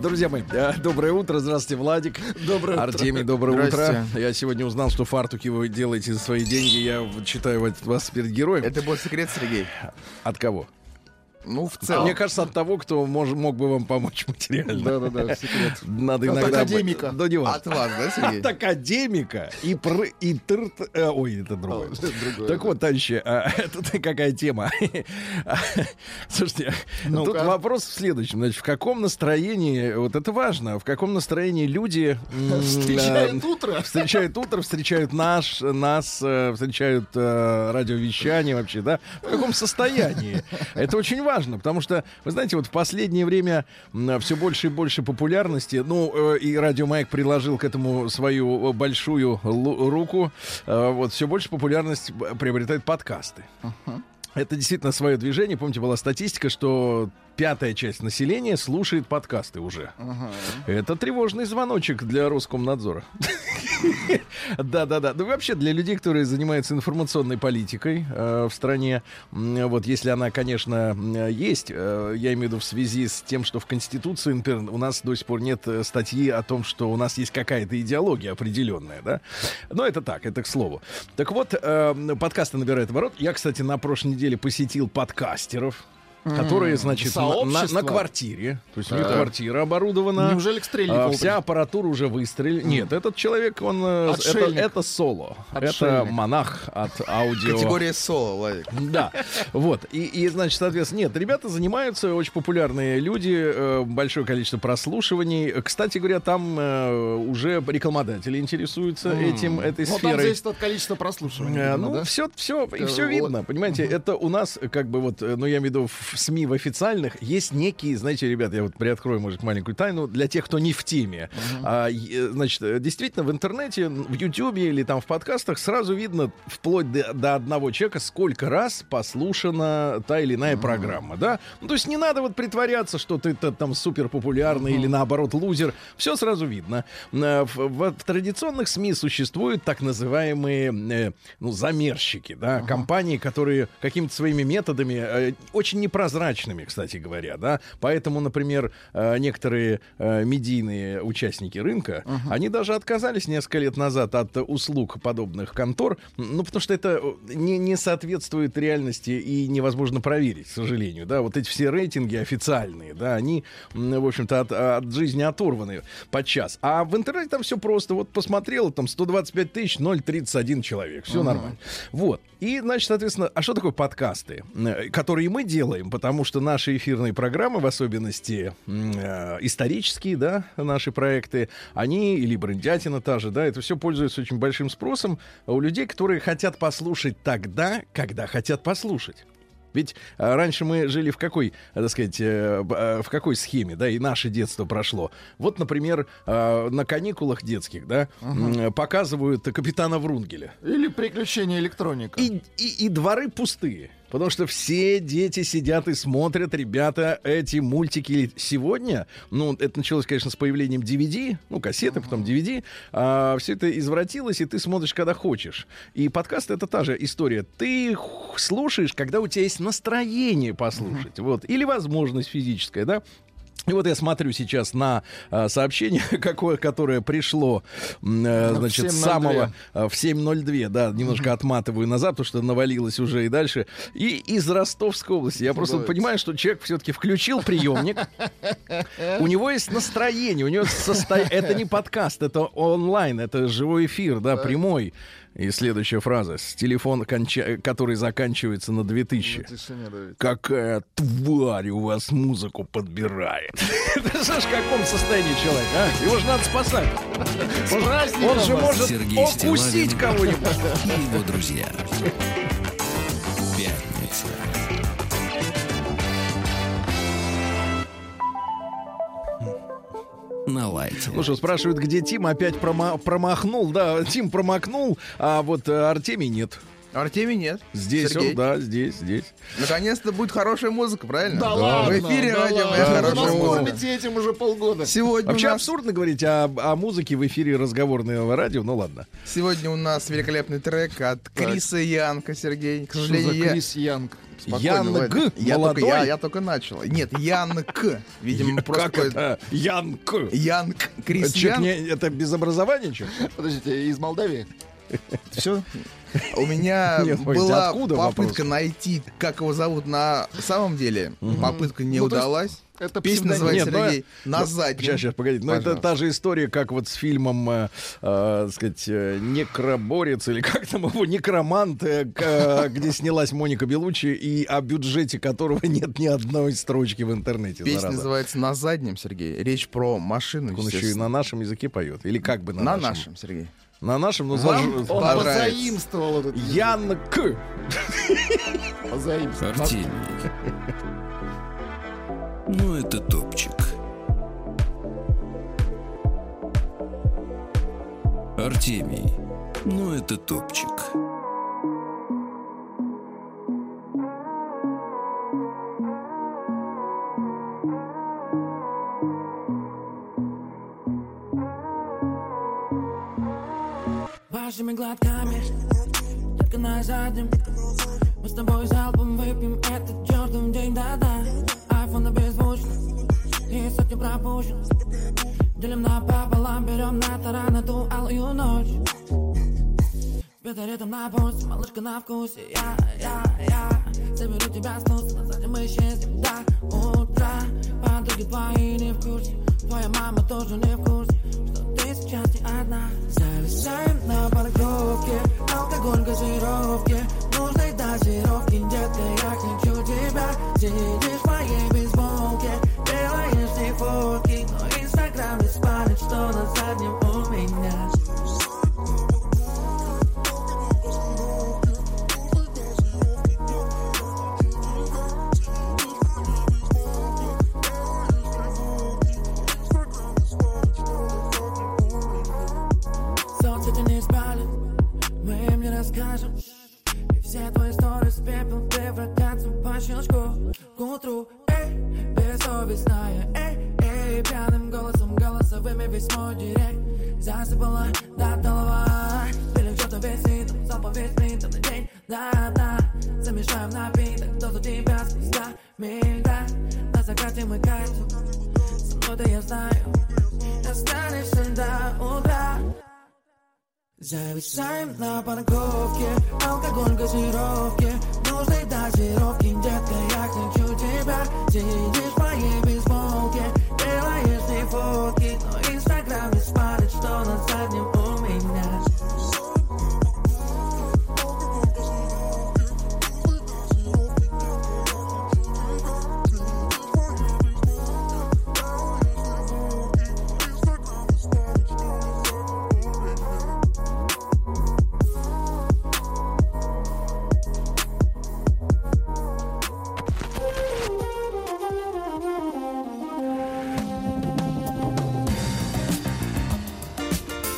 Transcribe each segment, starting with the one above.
Друзья мои, э, доброе утро. Здравствуйте, Владик. Доброе утро. Артемий, доброе утро. Я сегодня узнал, что фартуки вы делаете за свои деньги. Я вот считаю вас- теперь героем. Это был секрет, Сергей. От кого? Ну, в целом. Мне кажется, от того, кто мож- мог бы вам помочь материально. Да-да-да, секрет. Надо От иногда... академика. Да не важно. От вас, да, Сергей? От академика и, пр, и тр, э, ой, это другое. другое, так вот, товарищи, а, тут какая тема? Слушайте, тут вопрос в следующем. Значит, в каком настроении, вот это важно, в каком настроении люди... э, утро. Встречают утро, встречают наш, нас, э, встречают э, радиовещание вообще, да? В каком состоянии? Это очень важно, потому что, вы знаете, вот в последнее время все больше и больше популярности, ну, э, и Радио Маяк приложил к этому свою э, большую руку, э, вот все больше популярность приобретают подкасты. Это действительно свое движение. Помните, была статистика, что пятая часть населения слушает подкасты уже. Это тревожный звоночек для Роскомнадзора. Да-да-да. Ну, вообще, для людей, которые занимаются информационной политикой э, в стране, вот если она, конечно, м, есть, э, я имею в виду в связи с тем, что в Конституции, например, у нас до сих пор нет э, статьи о том, что у нас есть какая-то идеология определенная, да. Но это так, это к слову. Так вот, э, подкасты набирают оборот. Я, кстати, на прошлой неделе посетил подкастеров. Которые, значит, на, на- на квартире. То есть у них квартира оборудована. Неужели к Стрельникову А, Вся аппаратура уже выстрелила. Нет, этот человек, он... э, Это, это соло. Это монах от аудио... Категория соло, Владик. Да, вот. И, и, значит, соответственно, нет, ребята занимаются, очень популярные люди, э, большое количество прослушиваний. Кстати говоря, там э, уже рекламодатели интересуются этим, этой Ну, там сферой. зависит от количества прослушиваний. Ну, да? все, все, и все вот. видно, понимаете, это у нас, как бы вот, ну, я имею в виду в СМИ, в официальных, есть некие, знаете, ребята, я вот приоткрою, может, маленькую тайну, для тех, кто не в теме. А, е- значит, э, действительно, в интернете, в Ютьюбе или там в подкастах сразу видно, вплоть до, до одного человека, сколько раз послушана та или иная программа, да? Ну, то есть не надо вот притворяться, что ты там супер популярный или наоборот лузер. Все сразу видно. Э, В, в- в традиционных СМИ существуют так называемые э, ну, замерщики, да, компании, которые какими-то своими методами, э, очень непрозрачными, кстати говоря, да, поэтому, например, э, некоторые э, медийные участники рынка, они даже отказались несколько лет назад от услуг подобных контор, ну, потому что это э, не, не соответствует реальности и невозможно проверить, к сожалению, да, вот эти все рейтинги официальные, да, они, в общем-то, от, от жизни оторваны подчас. А в интернете там все просто, вот посмотрел, там 125 тысяч, 0,31 человек, все нормально. Вот. И, значит, соответственно, а что такое подкасты, которые мы делаем, потому что наши эфирные программы, в особенности э, исторические, да, наши проекты, они, или брендятина та же, да, это все пользуется очень большим спросом у людей, которые хотят послушать тогда, когда хотят послушать. Ведь э, раньше мы жили в какой, так сказать, э, э, в какой схеме, да, и наше детство прошло. Вот, например, на каникулах детских, да, м, показывают капитана Врунгеля. Или приключения электроника. И, и, и дворы пустые. Потому что все дети сидят и смотрят, ребята, эти мультики сегодня. Ну, это началось, конечно, с появлением DVD, ну, кассеты, потом DVD. А, все это извратилось, и ты смотришь, когда хочешь. И подкаст это та же история. Ты слушаешь, когда у тебя есть настроение послушать. Вот. Или возможность физическая, да. И вот я смотрю сейчас на а, сообщение, какое, которое пришло, э, В значит, с 7:02. самого а, в 7.02, да, немножко отматываю назад, потому что навалилось уже и дальше. И из Ростовской области. Я просто понимаю, что человек все-таки включил приемник. У него есть настроение, у него состояние. Это не подкаст, это онлайн, это живой эфир, да, прямой. И следующая фраза. С телефона, конча- который заканчивается на 2000. Тишине, да, ведь. Какая тварь у вас музыку подбирает. Же ж в каком состоянии человек, а? Его же надо спасать. Он, же может укусить кого-нибудь. И его друзья. На лай. лайте. Ну что, спрашивают, где Тим опять прома- промахнул. Да, Тим промахнул, а вот э, Артемий нет. Артемий нет. Здесь Сергей. он, да, здесь, здесь. Наконец-то будет хорошая музыка, правильно? Да ладно, В эфире да радио. «Моя У хорошая музыка». кормите этим уже полгода. Сегодня Вообще нас, абсурдно говорить о, о музыке в эфире разговорного радио, ну ладно. сегодня у нас великолепный трек от Криса Янка, Сергей. К Что сожалению, за я... Крис Янг? Спокойно, Янг, Владик. Я молодой. только, я, я только начал. Нет, Янк. Видимо, просто как это? Янк. Янк. Крис Это, чё, Янк. не- это без образования, что? Подождите, из Молдавии? Все. У меня была попытка найти, как его зовут на самом деле. Попытка не Ну, удалась. Это Песня называется, Нет, ну, Сергей, «На ну, заднем». Сейчас, сейчас, погодите. Но это Пожалуйста. та же история, как вот с фильмом, э, э, сказать, э, «Некроборец» или как там его, «Некромант», э, э, где снялась Моника Белучи, и о бюджете которого нет ни одной строчки в интернете. Песня зараза. называется «На заднем», Сергей. Речь про машину, Он еще и на нашем языке поет. Или как бы на, На нашем? нашем, Сергей. На нашем, ну, заж- Он позаимствовал этот язык. Янк. Позаимствовал. Артемий. Ну, это топчик. Артемий. Ну, это топчик. Вашими глотками Детка на заднем. Мы с тобой залпом выпьем этот чертов день, да-да. Айфон беззвучно И сотни пропущен Делим напополам, берем на таран эту алую ночь. Беда ритм на пульсе, малышка на вкусе Я, я, я Заберу тебя с носа, на заднем мы исчезнем. До утра Подруги твои не в курсе. Твоя мама тоже не в курсе Что ты сейчас не одна Зависаем на парковке Алкоголь, газировки Нужной дозировки Детка, я хочу тебя Сидишь в моей бейсболке Делаешь ты фотки Но инстаграм не спалит Что на заднем у расскажем И все твои истории с пепел превратятся по щелчку К утру, эй, бессовестная, эй, эй Пьяным голосом, голосовыми весь мой директ. Засыпала до голова Пили что-то весь ритм, залпом весь ритм на день. Да, да, замешаем напиток, дозу тебя спустя миль, да На закате мы катим, со мной-то я знаю. Останешься до утра Зависаем на парковке Алкоголь, газировки Нужны дозировки Детка, я хочу тебя Сидишь в моей бейсболке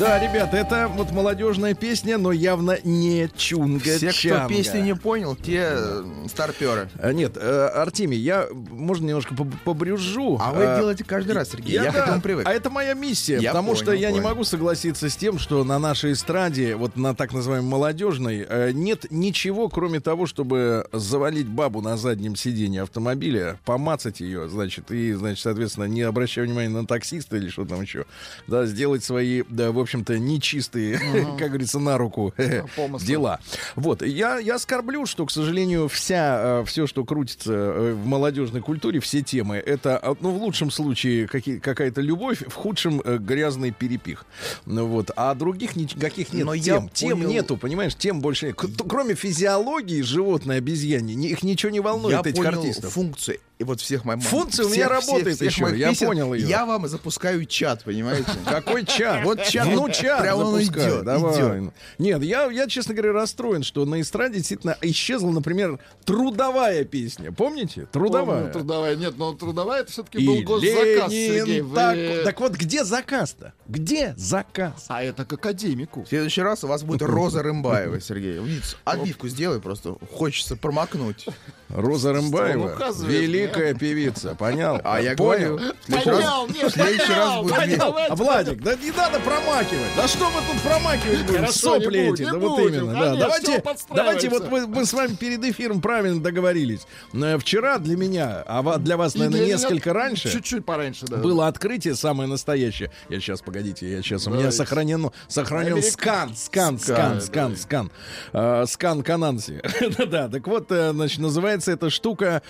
Да, ребята, это вот молодежная песня, но явно не чунга Все, кто песни не понял, те э, старперы. А, Нет, э, Артемий, я, можно, немножко поб- побрюжу. А вы А, делаете каждый раз, Сергей. Я, да, к этому привык. А это моя миссия, Я потому что понял, я не понял. могу согласиться с тем, что на нашей эстраде, вот на так называемой молодежной, э, нет ничего, кроме того, чтобы завалить бабу на заднем сиденье автомобиля, помацать ее, значит, и, значит, соответственно, не обращая внимания на таксиста или что там еще, да, сделать свои, да, в общем-то, нечистые, как говорится, на руку Помыслы. дела. Вот, я, я скорблю, что, к сожалению, вся, все, что крутится э, в молодежной культуре, все темы, это, а, ну, в лучшем случае какие- какая-то любовь, в худшем э, грязный перепих. Ну, вот, а других никаких нет Но тем. Тем понял- нету, понимаешь, тем больше Кроме физиологии животной обезьяне, их ничего не волнует, Я этих понял артистов. функцию и вот всех моих Функция у меня работает еще, моих я песен. понял ее. Я вам запускаю чат, понимаете? Какой Какой чат? Вот чат, Внучат прям он запускай, идет, давай. идет. Нет, я, я, честно говоря, расстроен, что на эстраде действительно исчезла, например, трудовая песня. Помните? Трудовая. Помню, трудовая. Нет, но трудовая это все-таки И был госзаказ, Ленин Сергей. Вы- так, так вот, где заказ-то? Где заказ? А это к академику. В следующий раз у вас будет Роза Рымбаева, Сергей. Отбивку сделай просто. Хочется промокнуть. Роза Рымбаева, великая певица, понял? А я понял. говорю, Понял, нет, в следующий раз будет? А, Владик, да не надо промакивать. Да что мы тут промакивать будем? Хорошо, Сопли не эти. будем, Да не вот будем, именно. Да. конечно, Давайте, всё подстраивается. давайте вот мы, мы с вами перед эфиром правильно договорились. Э, Вчера для меня, а для вас, наверное, для несколько раньше. Чуть-чуть пораньше, да. Было открытие самое настоящее. Я сейчас, погодите, я сейчас у меня Давайте. сохранено, сохранен Америка- скан, скан, скан, скан, скан, Э, скан Кананси. Да, так вот, э, значит, называется эта штука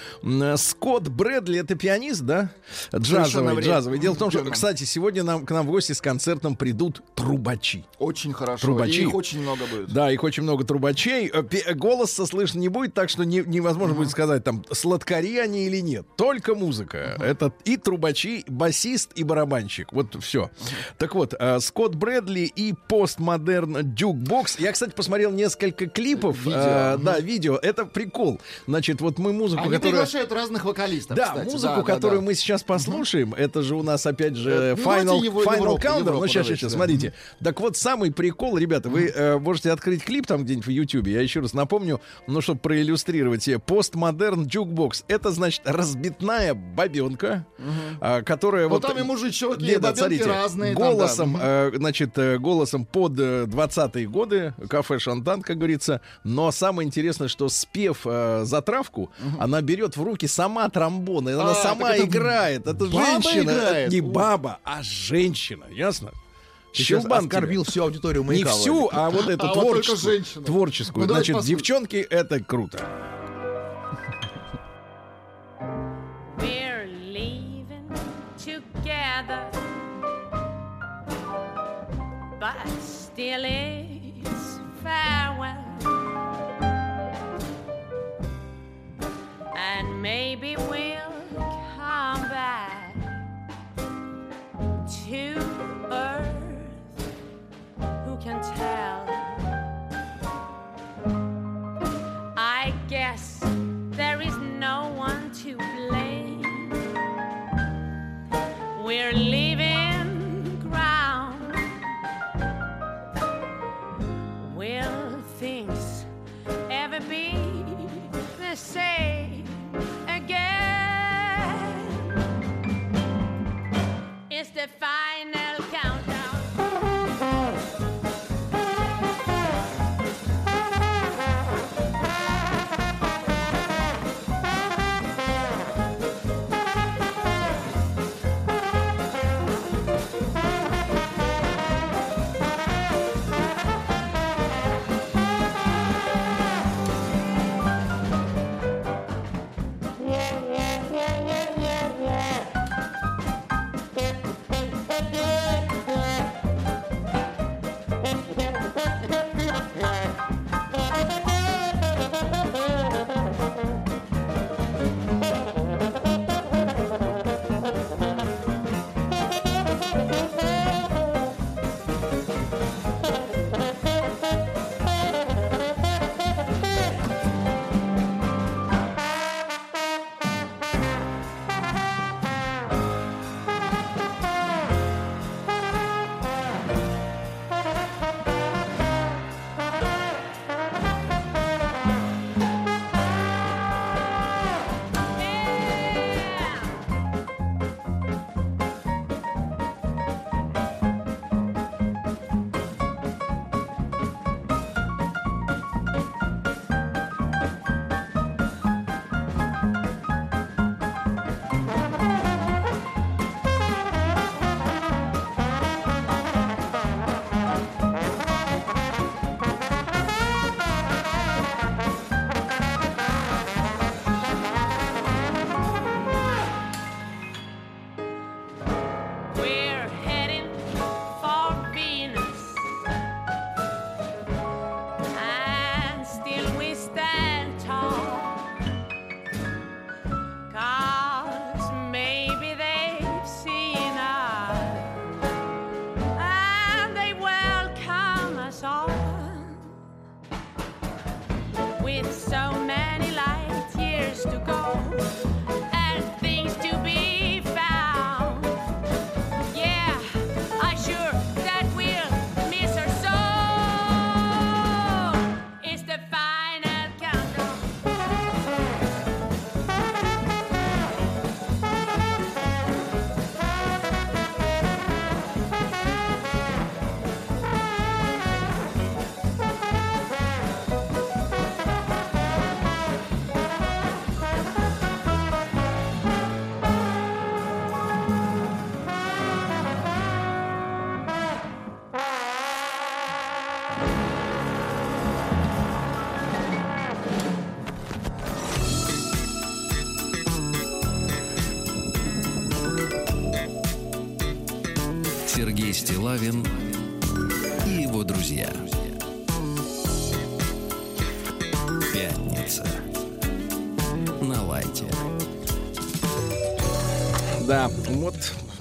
Скотт Брэдли, это пианист, да? Джазовый, джазовый. Дело в том, что, кстати, сегодня нам, к нам в гости с концертом придут трубачи. Очень хорошо. Трубачи. И их очень много будет. Да, их очень много трубачей. Э, пе- Голоса слышно не будет, так что не- невозможно будет сказать, там, сладкари они или нет. Только музыка. Это и трубачи, басист и барабанщик. Вот все. Так вот, э, Скотт Брэдли и Postmodern Jukebox. Я, кстати, посмотрел несколько клипов. Видео, Э, мгм. Да, видео. Это прикол. Значит, вот мы музыку, Они которая... приглашают разных вокалистов, Да, кстати. музыку, Да, да, которую да. мы сейчас послушаем, это же у нас опять же Э, ну, Final, Final Countdown. Ну, сейчас, сейчас, да. Смотрите. Так вот, самый прикол, ребята, вы э, можете открыть клип там где-нибудь в Ютьюбе. Я еще раз напомню, ну, чтобы проиллюстрировать себе. Postmodern Jukebox. Это, значит, разбитная бабенка, а, которая Ну, вот... там и мужичок, и да, смотрите, разные там, голосом, да. э, значит, э, голосом под э, 20-е годы, кафе Шантан, как говорится. Но самое интересное, что спев э, затравку, она берет в руки сама тромбон, и она А, сама играет. Это женщина, играет? не баба, а женщина, ясно? Ты сейчас оскорбил всю аудиторию Не маяка. всю, а вот эту А вот только творческую. Творческую. Ну, Значит, послушаем. девчонки, это круто. We're leaving together, but still it's farewell. And maybe we'll can tell? I guess there is no one to blame. We're leaving ground. Will things ever be the same again? It's the final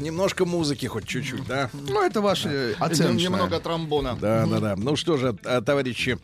немножко музыки хоть чуть-чуть, да? Ну, это ваши оценочные. Немного тромбона. Да, да, да. Ну что же, а, товарищи,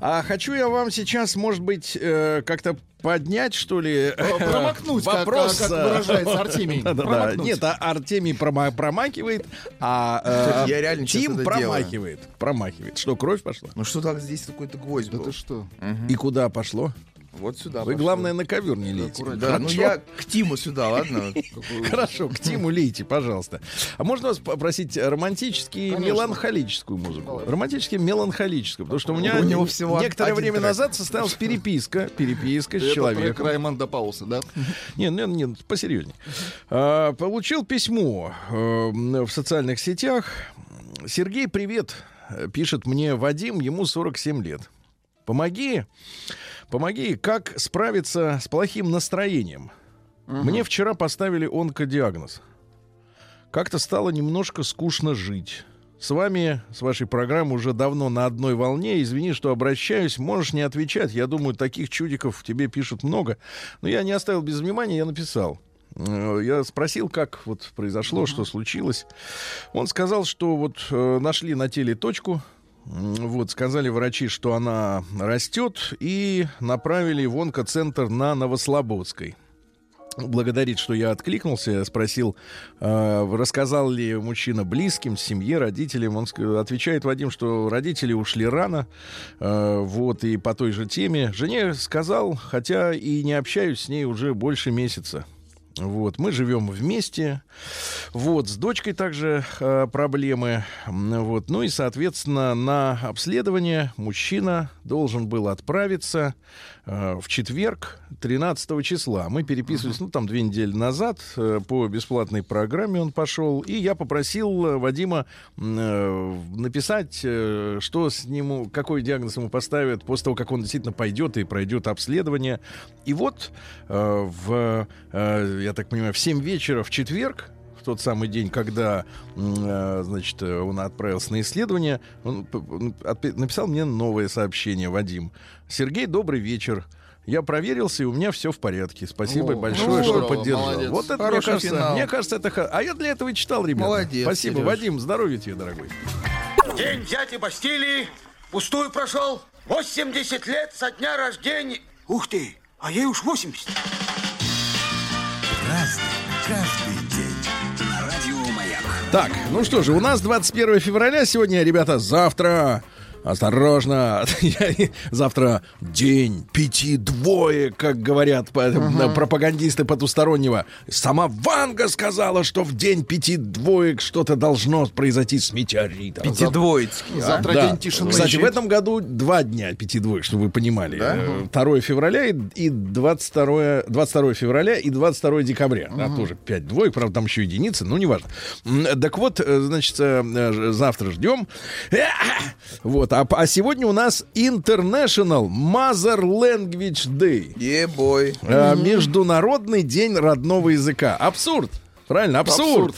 а хочу я вам сейчас, может быть, э, как-то поднять, что ли, Э, Промокнуть, как- вопрос. как, э, выражается Артемий. Да-да-да. Промокнуть. Нет, а Артемий прома- промакивает, а э, я реально Тим это делаю. промахивает. Промахивает. Что, кровь пошла? Ну что так здесь какой-то гвоздь Да был? ты что? И куда пошло? Вот сюда Вы, пошло. главное, на ковер не лейте. Да, ну я к Тиму сюда, ладно? Хорошо, к Тиму лейте, пожалуйста. А можно вас попросить романтически меланхолическую музыку? Романтически меланхолическую, потому что у меня некоторое время назад состоялась переписка, переписка с человеком. Раймонда Пауса, да? Нет, нет, нет, посерьезнее. А, получил письмо э, в социальных сетях. Сергей, привет. Э, Пишет мне Вадим, ему 47 лет. Помоги, помоги, как справиться с плохим настроением. Мне вчера поставили онкодиагноз. Как-то стало немножко скучно жить. С вами, с вашей программой уже давно на одной волне. Извини, что обращаюсь. Можешь не отвечать. Я думаю, таких чудиков тебе пишут много. Но я не оставил без внимания, я написал. Э, Я спросил, как вот произошло, что случилось. Он сказал, что вот э, нашли на теле точку, вот, сказали врачи, что она растет, и направили в онкоцентр на Новослободской. Благодарит, что я откликнулся, спросил, э, рассказал ли мужчина близким, семье, родителям. Он отвечает Вадим, что родители ушли рано, э, вот, и по той же теме. Жене сказал, хотя и не общаюсь с ней уже больше месяца. Вот, мы живем вместе. Вот, с дочкой также э, проблемы. Вот, ну и, соответственно, на обследование мужчина должен был отправиться в четверг, 13 числа. Мы переписывались, ну, там, две недели назад. э, по бесплатной программе он пошел. И я попросил э, Вадима э, написать, э, что с ним, какой диагноз ему поставят после того, как он действительно пойдет и пройдет обследование. И вот э, в, э, я так понимаю, в 7 вечера в четверг, тот самый день, когда, э, значит, э, он отправился на исследование, он написал мне новое сообщение, Вадим. Сергей, добрый вечер. Я проверился, и у меня все в порядке. Спасибо О, большое, ну, что здорово, поддержал. молодец. Вот это, мне Хороший кажется, финал. мне кажется, это... х- А я для этого и читал, ребята. Молодец, Спасибо, Серёж. Вадим. Здоровья тебе, дорогой. День дяди Бастилии пустую прошел. 80 лет со дня рождения. Ух ты, а ей уж 80. Так, ну что же, у нас 21 февраля сегодня, ребята, завтра... Осторожно, завтра день пяти двоек, как говорят э, пропагандисты потустороннего. Сама Ванга сказала, что в день пяти двоек что-то должно произойти с метеоритом. Пятидвоицкий. а? Завтра Да. день тишины. Кстати, в этом году два дня пяти двоек, чтобы вы понимали. Э, 2 февраля и, и 22, 22 февраля и 22 декабря. Да, тоже пять двоек, правда, там еще единицы, но неважно. Так вот, э, значит, э, э, завтра ждем. Вот, а, а сегодня у нас International Mother Language Day. Е-бой. Э, Международный день родного языка. Абсурд. Правильно, абсурд.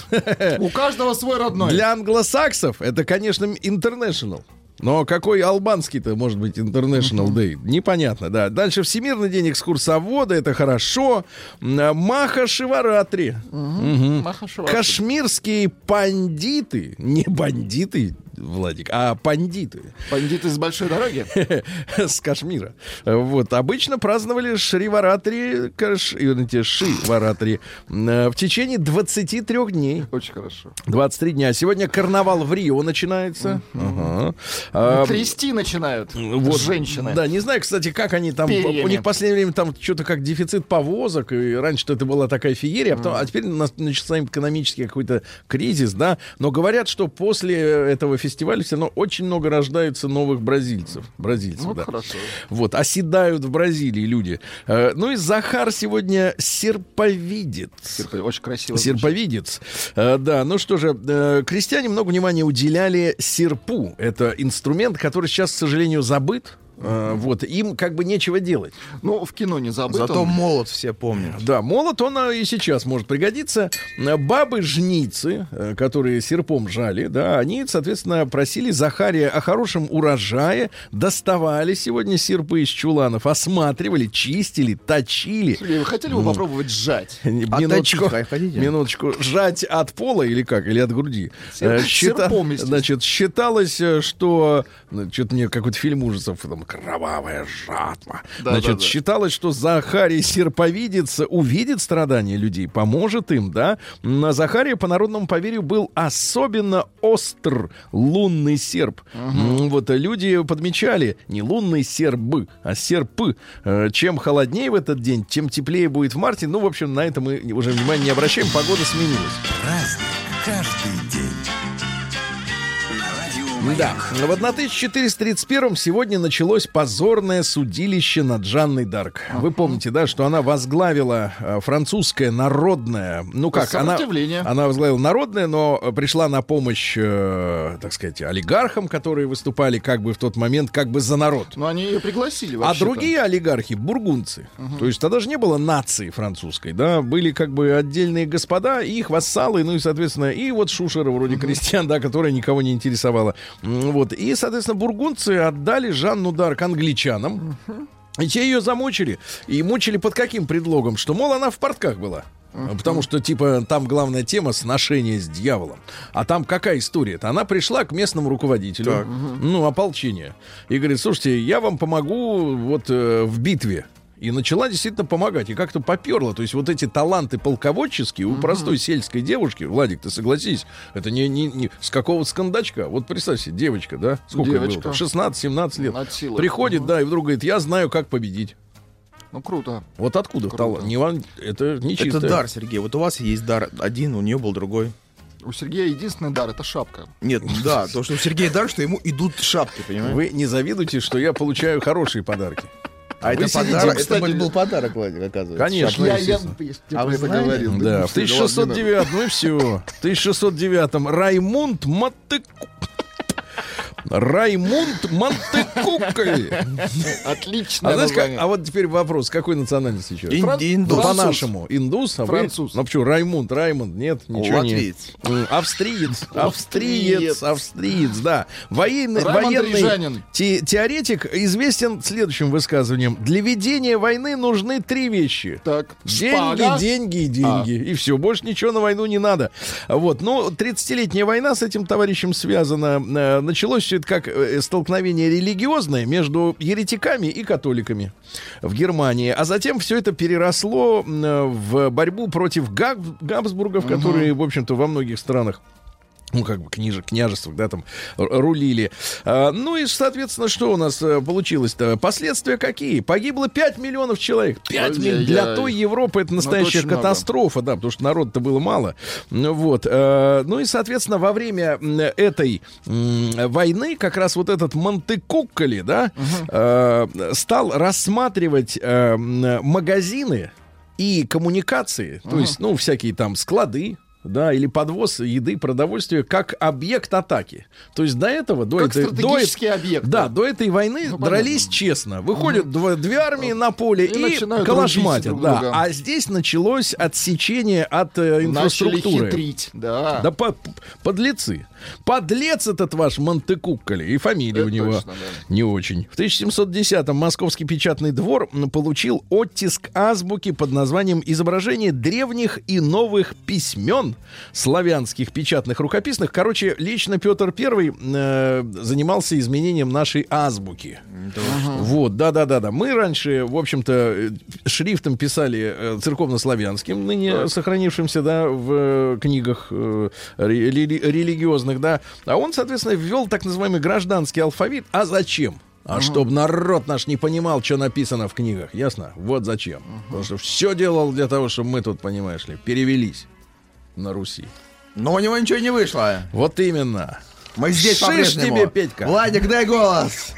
У каждого свой родной. Для англосаксов это, конечно, international. Но какой албанский-то может быть International Day? Непонятно, да. Дальше Всемирный день экскурсовода, это хорошо. М, Маха Шиваратри. Мгм. Маха Шиваратри. Кашмирские пандиты, не бандиты, Владик, а пандиты Бандиты с большой дороги. с Кашмира. Вот. Обычно праздновали Шриваратри, Каш... Шиваратри э, в течение 23 дней. Очень хорошо. 23 дня. Сегодня карнавал в Рио начинается. Ага. А, Трясти начинают вот, женщины. Да, не знаю, кстати, как они там... Перьями. У них в последнее время там что-то как дефицит повозок. И раньше-то это была такая феерия, а, потом, а теперь у нас начался экономический какой-то кризис, да. Но говорят, что после этого фестиваля все равно очень много рождается новых бразильцев. Бразильцев, Ну, да. хорошо. Вот, оседают в Бразилии люди. Э, Ну и Захар сегодня серповидец. Серп- Очень красиво. Серповидец. Э, да, ну что же, э, крестьяне много внимания уделяли серпу. Это инструмент, который сейчас, к сожалению, забыт. Э, вот, им как бы нечего делать. Ну, в кино не забыт Зато он. молот все помнят. Да, молот, он э, и сейчас может пригодиться. Э, Бабы-жницы, которые серпом жали, да, они, соответственно, просили Захария о хорошем урожае, доставали сегодня серпы из чуланов, осматривали, чистили, точили. Вы хотели бы попробовать сжать? Минуточку, хотите? минуточку. Жать от пола или как? Или от груди? Серп- счита- серпом. Значит, считалось, что... Что-то мне какой-то фильм ужасов, там, кровавая жатва. Да, Значит, да, да. считалось, что Захарий серповидец увидит страдания людей, поможет им, да? На Захария, по народному поверью, был особенно остр лунный серп. М, Вот люди подмечали не лунный серб, а серпы. Э, Чем холоднее в этот день, тем теплее будет в марте. Ну, в общем, на это мы уже внимания не обращаем, погода сменилась. Праздник каждый Да. «Маяк». В 1431 сегодня началось позорное судилище над Жанной Дарк. Вы помните, да, что она возглавила э, французское народное... Ну как, она, она возглавила народное, но пришла на помощь, э, так сказать, олигархам, которые выступали как бы в тот момент как бы за народ. Ну, они ее пригласили А вообще другие олигархи бургунцы. То есть тогда же не было нации французской, да, были как бы отдельные господа, и их вассалы, ну и, соответственно, и вот шушера вроде крестьян, да, которая никого не интересовала. Вот. И, соответственно, бургунцы отдали Жанну Дарк англичанам. И те ее замучили. И мучили под каким предлогом? Что, мол, она в портках была. Потому что, типа, там главная тема сношение с дьяволом. А там какая история-то? Она пришла к местному руководителю, ну, ополчение, и говорит, слушайте, я вам помогу вот э, в битве. И начала действительно помогать. И как-то поперла. То есть вот эти таланты полководческие у простой сельской девушки, Владик, ты согласись, это не, не, не с какого скандачка. Вот представь себе, девочка, да? Сколько Девочка. было? 16-17 лет. Приходит, да, и вдруг говорит, я знаю, как победить. Ну, круто. Вот откуда Круто. талант? Не вам, это не чисто. Это дар, Сергей. Вот у вас есть дар один, у нее был другой. У Сергея единственный дар — это шапка. Нет, да, то, что у Сергея дар, что ему идут шапки, понимаешь? Вы не завидуйте, что я получаю хорошие подарки. А Вы это сидите, подарок, кстати, это был подарок, Владик, оказывается. Конечно. я, я, я А вы это знаете? говорил. Да, в ну, всё, ладно, 1609, ну и все. В 1609 Раймунд Мотыку... Раймунд Монтекуколь. Отлично. А, как- а вот теперь вопрос, какой национальности еще? Ин- Фран- индус. Ну, по-нашему. Индус, а вы? Француз. Ну, почему? Раймунд, Раймонд, нет, ничего не. Латвиец. М, Австриец, австриец, Австриец. да. Военный, военный те- теоретик известен следующим высказыванием. Для ведения войны нужны три вещи. Так, Деньги, шпага. деньги и деньги. И все, больше ничего на войну не надо. Вот. Ну, 30-летняя война с этим товарищем связана. Э, Началось это как э, столкновение религиозное между еретиками и католиками в Германии. А затем все это переросло э, в борьбу против Габ- Габсбургов, которые, в общем-то, во многих странах ну, как бы книжек, княжествах, да, там рулили. А, ну и, соответственно, что у нас э, получилось-то? Последствия какие? Погибло 5 миллионов человек. 5 миллионов. Для той Европы это настоящая очень много. катастрофа, да, потому что народа-то было мало. Ну, вот. э, ну и, соответственно, во время м, этой войны как раз вот этот Монтекукколи, да, э, стал рассматривать э, м, магазины и коммуникации, то есть, ну, всякие там склады, да, или подвоз еды, продовольствия как объект атаки. То есть до этого, до Как этой, до, объект. да, до этой войны Ну, понятно. дрались честно. Выходят дво- две армии на поле И и, калашматят. Да. друга. А здесь началось отсечение от э, Начали инфраструктуры. хитрить. Да. Да по- подлецы. Подлец этот ваш Монтекукколи. И фамилия Это у него точно, да. не очень. В 1710-м Московский печатный двор получил оттиск азбуки под названием «Изображение древних и новых письмен». Славянских печатных рукописных. Короче, лично Петр Первый э, занимался изменением нашей азбуки. Вот, да-да-да-да. Мы раньше, в общем-то, э, шрифтом писали э, церковно-славянским, ныне сохранившимся, да, в э, книгах э, ре- рели- религиозных, да. А он, соответственно, ввел так называемый гражданский алфавит. А зачем? А чтобы народ наш не понимал, что написано в книгах, ясно? Вот зачем. Потому что все делал для того, чтобы мы тут, понимаешь ли, перевелись на Руси. Но у него ничего не вышло. Вот именно. Мы здесь Шиш тебе, Петька. Владик, дай голос.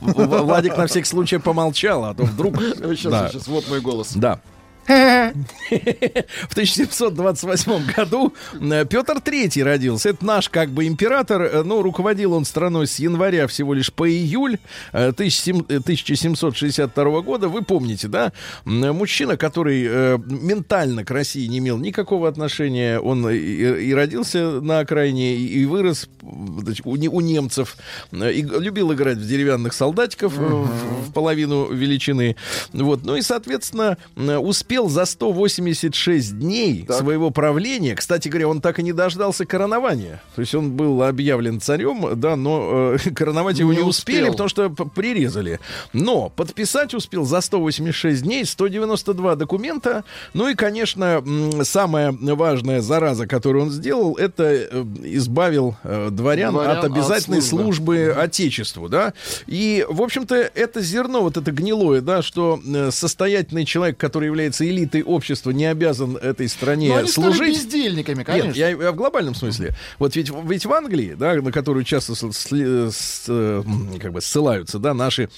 Владик на всякий случай помолчал, а то вдруг... Сейчас, сейчас, вот мой голос. Да. В 1728 году э, Петр III родился. Это наш как бы император. Э, Ну, руководил он страной с января всего лишь по июль э, 1700 э, 1762 года. Вы помните, да? Мужчина, который ментально к России не имел никакого отношения. Он и, родился на окраине, и, вырос у, не- у немцев. И любил играть в деревянных солдатиков в, половину величины. Вот. Ну и, соответственно, э, успел за 186 дней своего правления, кстати говоря, он так и не дождался коронования. То есть он был объявлен царем, да, но э, короновать его не, Не успели, успел. потому что прирезали. Но подписать успел за 186 дней 192 документа. Ну и, конечно, самая важная зараза, которую он сделал, это э, избавил э, дворян, Дворян от обязательной от службы. службы Отечеству, да. И, в общем-то, это зерно, вот это гнилое, да, что э, состоятельный человек, который является элитой общества, не обязан этой стране Но они служить. бездельниками, конечно. Нет, я, я в глобальном смысле. Вот ведь, ведь в Англии, да, на которую часто с- с- э, м, как бы ссылаются, да, наши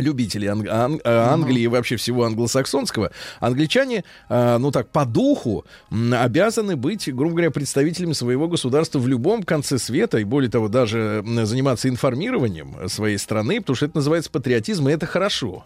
любители Ан- Ан- э, Англии и вообще всего англосаксонского, англичане, э, ну так, по духу м, обязаны быть, грубо говоря, представителями своего государства в любом конце света, и более того, даже м, заниматься информированием своей страны, потому что это называется патриотизм, и это хорошо.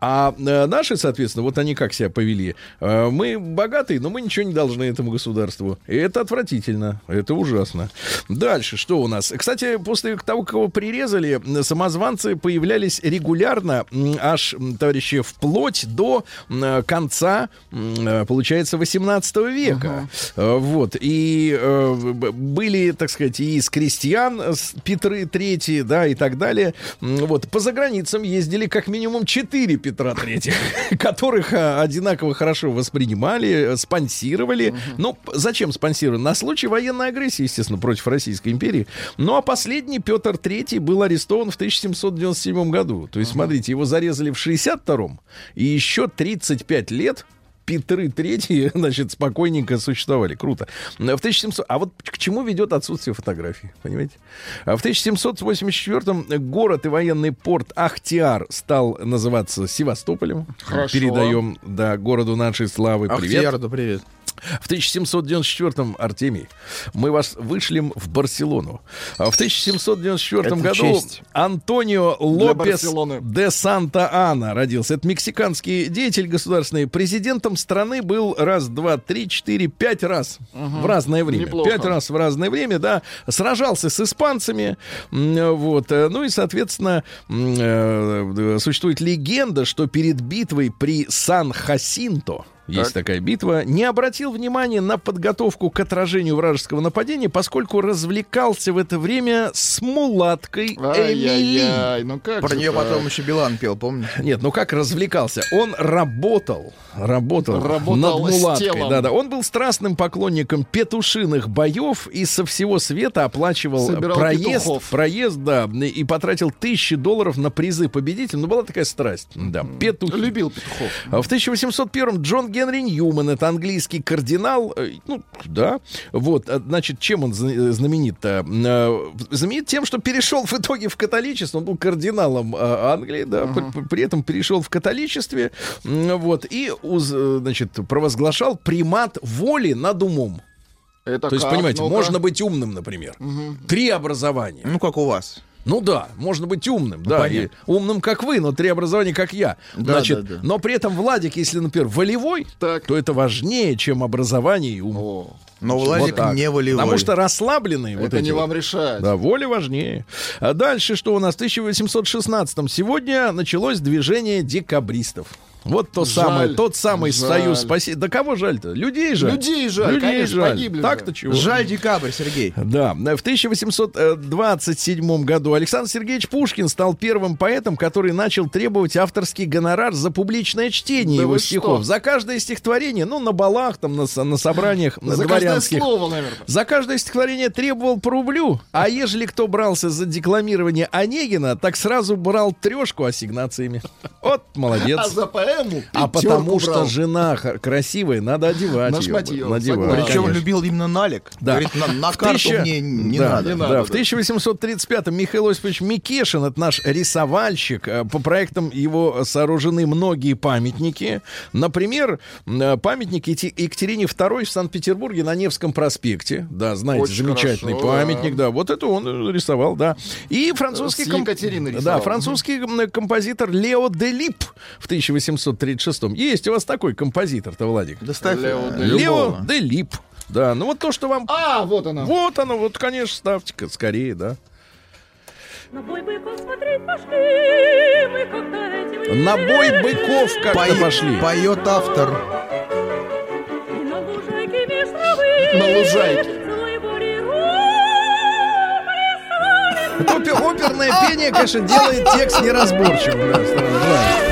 А э, наши, соответственно, вот они как себя повели. Э, мы богатые, но мы ничего не должны этому государству. И это отвратительно, это ужасно. Дальше, что у нас? Кстати, после того, как его прирезали, самозванцы появлялись регулярно, м, аж, товарищи, вплоть до м, конца, э, получается, 18 века. Э, Вот. И э, были, так сказать, и из крестьян э, с Петры Третьи, да, и так далее. Вот. По заграницам ездили как минимум 4 Петра Третьих, которых э, одинаково хорошо воспринимали, э, спонсировали. Ну, зачем спонсировали? На случай военной агрессии, естественно, против Российской империи. Ну, а последний Петр Третий был арестован в 1797 году. То есть, смотрите, его зарезали в 62-м, и еще 35 лет Петры Третьи, значит, спокойненько существовали. Круто. В 1700... А вот к чему ведет отсутствие фотографий, понимаете? А В 1784-м город и военный порт Ахтиар стал называться Севастополем. Хорошо. Передаем, да, городу нашей славы привет. Ахтиярду привет. В 1794-м, Артемий, мы вас вышлем в Барселону. А в 1794 Это году честь. Антонио Лопес де Санта-Ана родился. Это мексиканский деятель государственный. Президентом страны был раз, два, три, четыре, пять раз в разное время. Неплохо. Пять раз в разное время, да. Сражался с испанцами. Вот. Ну и, соответственно, э, существует легенда, что перед битвой при Сан-Хасинто есть такая битва. Не обратил внимания на подготовку к отражению вражеского нападения, поскольку развлекался в это время с мулаткой Эмили. Ну как Про нее так? потом еще Билан пел, помнишь? Нет, ну как развлекался? Он работал, работал, Работал над мулаткой. Да, да. Он был страстным поклонником петушиных боев и со всего света оплачивал Собирал проезд, петухов. проезд, да, и потратил тысячи долларов на призы победителя. Ну была такая страсть, да. Петухи. Любил петухов. В 1801-м Джон Генри Ньюман, это английский кардинал, э, ну, да, вот, а, значит, чем он зна- знаменит-то? Э, Знаменит тем, что перешел в итоге в католичество, он был кардиналом э, Англии, да, при, при этом перешел в католичестве, вот, и, э, значит, провозглашал примат воли над умом. Это То есть, как? понимаете, Ну-ка. можно быть умным, например. Три образования. Ну, как у вас. Ну да, можно быть умным, да, и умным, как вы, но три образования, как я. Да, Значит, да, да. но при этом Владик, если, например, волевой, Так. то это важнее, чем образование и ум. О, Но Вот Владик так. не волевой. Потому что расслабленные вот это эти не вот- вам решать. Да, воля важнее. А дальше что у нас? В 1816 сегодня началось движение декабристов. Вот то Жаль, самое, тот самый жаль. союз спасибо. Да кого жаль-то? Людей жаль. Людей жаль, Людей конечно, жаль. погибли же. Так-то чего? Жаль декабрь, Сергей. Да, в 1827 году Александр Сергеевич Пушкин стал первым поэтом, который начал требовать авторский гонорар за публичное чтение Да его стихов. что? За каждое стихотворение, ну, на балах, там, на, на собраниях на За каждое слово, наверное. За каждое стихотворение требовал по рублю, а ежели кто брался за декламирование Онегина, так сразу брал трешку ассигнациями. Вот молодец. А за поэму А потому что брал. жена х- красивая, надо одевать ее. её, Надевать. Причем конечно. любил именно налик. Да. Говорит, на, на В карту тысяча- мне не да, надо. Не да, надо, в да. 1835-м Михаил Осипович Микешин, это наш рисовальщик, э, по проектам его сооружены многие памятники. Например, э, памятник Екатерине II в Санкт-Петербурге на Невском проспекте. Да, знаете, Очень замечательный хорошо, памятник, да. Вот это он э, рисовал, да. И французский... С Екатериной Да, французский композитор Лео де Лип в 1836-м. Есть у вас такой композитор-то, Владик? Доставь Лео де Лео любого. де Лип. Да, ну вот то, что вам А, вот она. вот оно, вот, конечно, ставьте-ка скорее, да. На бой быков смотреть пошли мы когда эти На бой быков как-то Пое- пошли. Поет автор. И на лужайке меж травы На лужайке. Опер- оперное пение, конечно, делает текст неразборчивым. да.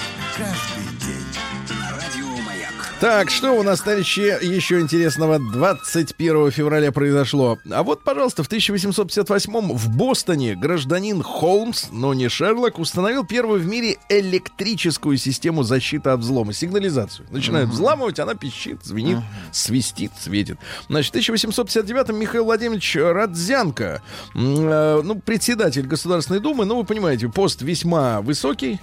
Так, что у нас, товарищи, еще интересного 21 февраля произошло? А вот, пожалуйста, в 1858 в Бостоне гражданин Холмс, но не Шерлок, установил первую в мире электрическую систему защиты от взлома, сигнализацию. Начинает взламывать, она пищит, звенит, свистит, светит. Значит, в 1859 Михаил Владимирович Радзянко, э, ну, председатель Государственной Думы, ну, вы понимаете, пост весьма высокий.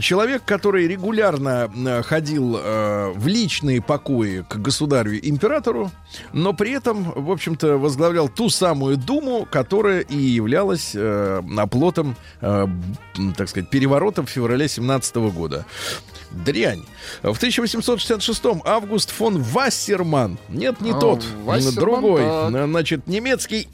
Человек, который регулярно э, ходил э, в личные покои к государю-императору, но при этом, в общем-то, возглавлял ту самую Думу, которая и являлась э, оплотом, э, так сказать, переворота в феврале 17 года. Дрянь. В 1866 Август фон Вассерман. Нет, не А, тот. Вассерман, другой. На- Значит, немецкий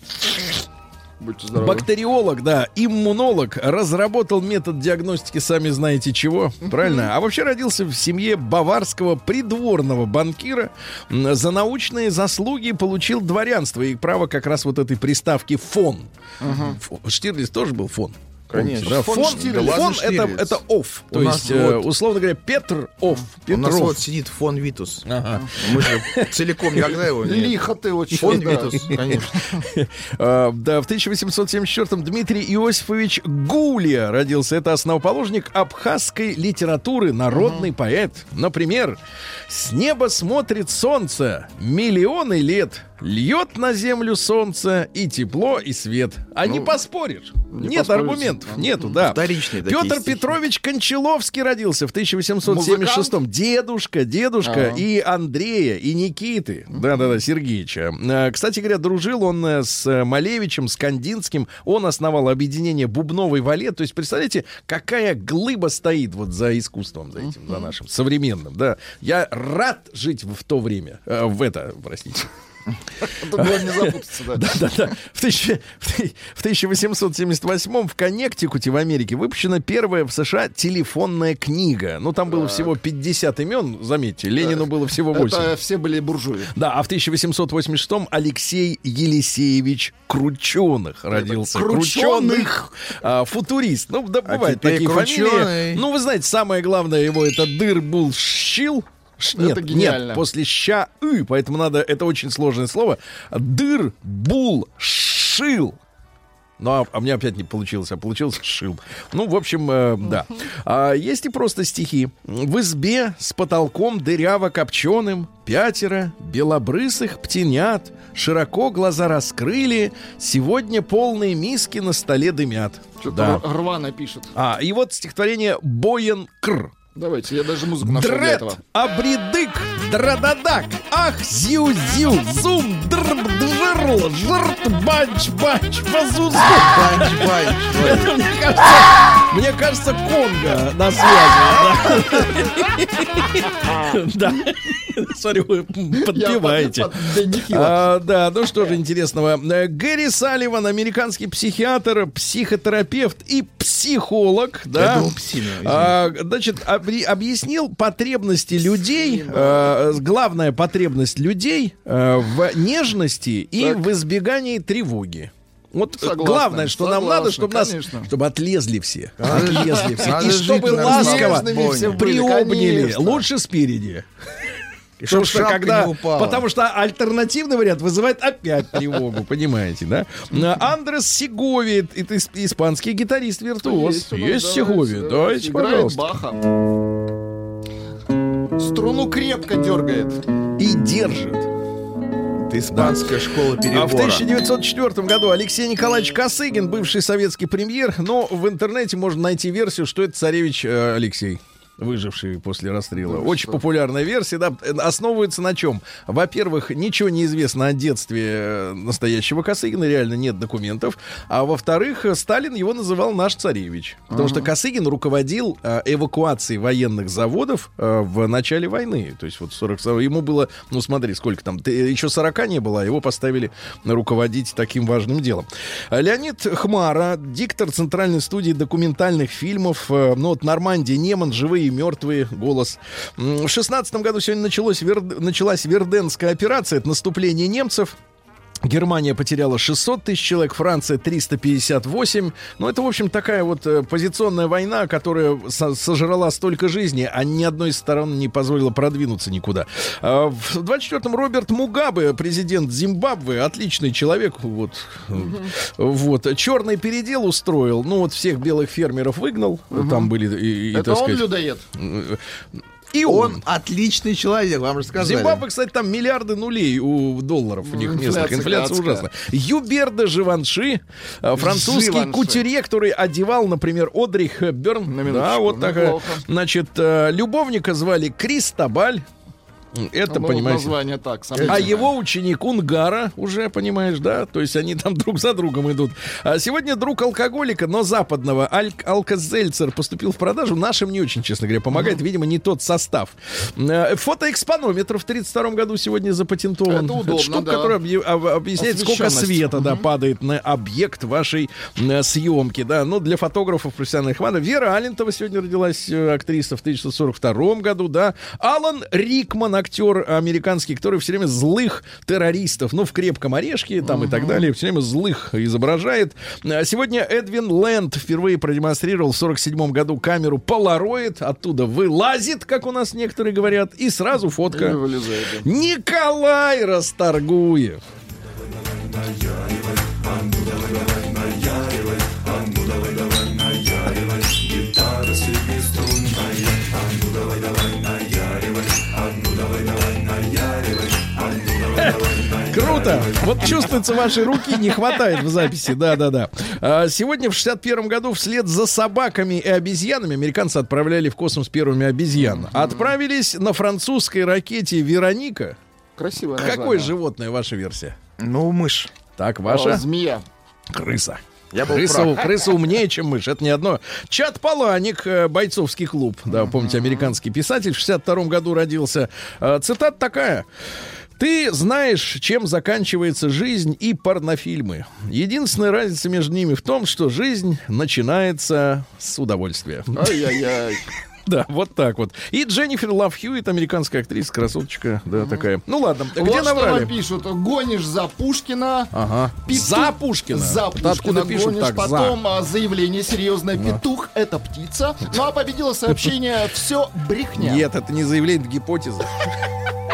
Будьте здоровы. Бактериолог, да, иммунолог, разработал метод диагностики сами знаете чего, правильно? А вообще родился в семье баварского придворного банкира. За научные заслуги получил дворянство и право как раз вот этой приставки фон. Фо- Штирлиц тоже был фон. Конечно. Да, Фон фон, Штирлиц. фон это, это оф. То есть, э, вот- условно говоря, Петр оф. У нас Петров. вот сидит фон Витус. Ага. Мы же целиком никогда его не... Лихо ты очень. Фон да. Витус, конечно. А, Да, в 1874-м Дмитрий Иосифович Гулия родился. Это основоположник абхазской литературы, народный поэт. Например, «С неба смотрит солнце миллионы лет, льет на землю солнце и тепло, и свет». А не поспоришь. Нет поспоришь. аргументов, нету, да. Вторичные Петр стихи. Петрович Кончаловский родился в 1876-м. Дедушка, дедушка Ага. и Андрея, и Никиты. Да-да-да, Сергеевича. Э, Кстати говоря, дружил он э, с э, Малевичем, с Кандинским. Он основал объединение Бубновый валет. То есть, представляете, какая глыба стоит вот за искусством, за этим, за нашим современным. Да. Я рад жить в, то время. В это, простите. В, тысяча- в ты- в 1878 в Коннектикуте в Америке выпущена первая в США телефонная книга. Ну, там было всего 50 имен, заметьте. Ленину было всего 8. Это все были буржуи. Да, а в 1886 Алексей Елисеевич Крученых родился. Крученых. А, футурист. Ну, да, А теперь такие фамилии. Ну, вы знаете, самое главное его это Дырбул Щил. Ш- Это Нет, нет, после ща и, поэтому надо, это очень сложное слово. Дыр, бул, шил. Ну, а, а мне опять не получилось, а получилось шил. Ну, в общем, э, да. А, есть и просто стихи. В избе с потолком дыряво копченым пятеро белобрысых птенят широко глаза раскрыли, сегодня полные миски на столе дымят. Что-то Да. рвано пишет. А, и вот стихотворение «Боен Кр». Давайте, я даже музыку нашел для Дред, этого. абридык, дрададак, ах, зю-зю, зум, дрб, джерл, жрт, банч, банч, фазузу. Банч-банч. Это, Мне кажется, мне кажется, Конго на связи. Да. Смотри, вы подпеваете. А, да, ну что же интересного. Э, Гэри Салливан, американский психиатр, психотерапевт и психолог, да. А, значит, обри- объяснил потребности людей, э, главная потребность людей э, в нежности и Так. в избегании тревоги. Вот Согласна, главное, что нам согласна, надо, чтобы нас, конечно. чтобы отлезли все, отлезли все, и чтобы ласково приобняли, лучше спереди. И чтоб Потому что когда, не упала. потому что альтернативный вариант вызывает опять тревогу, понимаете, да? А, Андрес Сегови, это ис- испанский гитарист-виртуоз. Есть Сегови, давайте. пожалуйста. Баха. Струну крепко дергает. И держит. Это испанская школа А в перебора. 1904 году Алексей Николаевич Косыгин, бывший советский премьер, но в интернете можно найти версию, что это царевич э, Алексей. Выживший после расстрела. Очень популярная версия, да, основывается на чем? Во-первых, ничего не известно о детстве э, настоящего Косыгина, реально нет документов. А во-вторых, э, Сталин его называл наш царевич. Потому что Косыгин руководил э, эвакуацией военных заводов э, в начале войны. То есть вот 40 ему было, ну смотри, сколько там, еще 40 не было, а его поставили руководить таким важным делом. Леонид Хмара, диктор Центральной студии документальных фильмов, э, ну вот Нормандия, Неман, живые и мертвые, голос. В 16 году сегодня началось, Вер- началась Верденская операция, это наступление немцев. Германия потеряла 600 тысяч человек, Франция 358. Ну, это, в общем, такая вот э, позиционная война, которая со- сожрала столько жизни, а ни одной из сторон не позволила продвинуться никуда. А В 24-м Роберт Мугабе, президент Зимбабве, отличный человек, вот, э, вот, черный передел устроил, ну, вот всех белых фермеров выгнал, там были, и, и, Это он сказать, людоед. И он. Он отличный человек, вам же сказали. Зимбабве, кстати, там миллиарды нулей у долларов у них местных. инфляция ужасная. Юберда Живанши, э, французский Живанши. кутюрье, который одевал, например, Одри Хепберн. На минуточку, Да, вот такая. неплохо. Значит, э, любовника звали Кристобаль. Это, Ну, понимаете. Название так, А сомнительное. его ученик Унгара уже, понимаешь, да? То есть они там друг за другом идут. А сегодня друг алкоголика, но западного, Аль- Алкозельцер, поступил в продажу. Нашим не очень, честно говоря, помогает. Видимо, не тот состав. Э, Фотоэкспонометр в 32 году сегодня запатентован. Это удобно, штука, да. которая об- объясняет, сколько света да, падает на объект вашей э, съемки. Да. Ну, для фотографов профессиональных хвана. Вера Алентова сегодня родилась, э, актриса в 1942 году. Да. Алан Рикман, актер американский, который все время злых террористов, ну, в крепком орешке там и так далее, все время злых изображает. А Сегодня Эдвин Лэнд впервые продемонстрировал в 47 году камеру Polaroid, оттуда вылазит, как у нас некоторые говорят, и сразу фотка. Или вылезает, да. Николай Расторгуев. Круто! Вот чувствуется, ваши руки не хватает в записи. Да-да-да. А, Сегодня в 61 году вслед за собаками и обезьянами американцы отправляли в космос первыми обезьян. Отправились на французской ракете «Вероника». Красивое Какое название. животное ваша версия? Ну, мышь. Так, О, ваша? Змея. Крыса. Я был крыса, прав. крыса умнее, чем мышь. Это не одно. Чат Паланик, э, бойцовский клуб. Да, помните, американский писатель. В 62 году родился. Э, Цитата такая. Ты знаешь, чем заканчивается жизнь и порнофильмы. Единственная разница между ними в том, что жизнь начинается с удовольствия. Ай-яй-яй. Да, вот так вот. И Дженнифер Лав Хьюитт, американская актриса, красоточка, да, такая. Ну ладно, где вот набрали? нам пишут. Гонишь за Пушкина. Ага. Петух- За Пушкина. За Пушкина Откуда пишут гонишь, так? За. Потом а, заявление серьезное. Петух — это птица. Ну а победило сообщение «Все брехня». Нет, это не заявление, это гипотеза.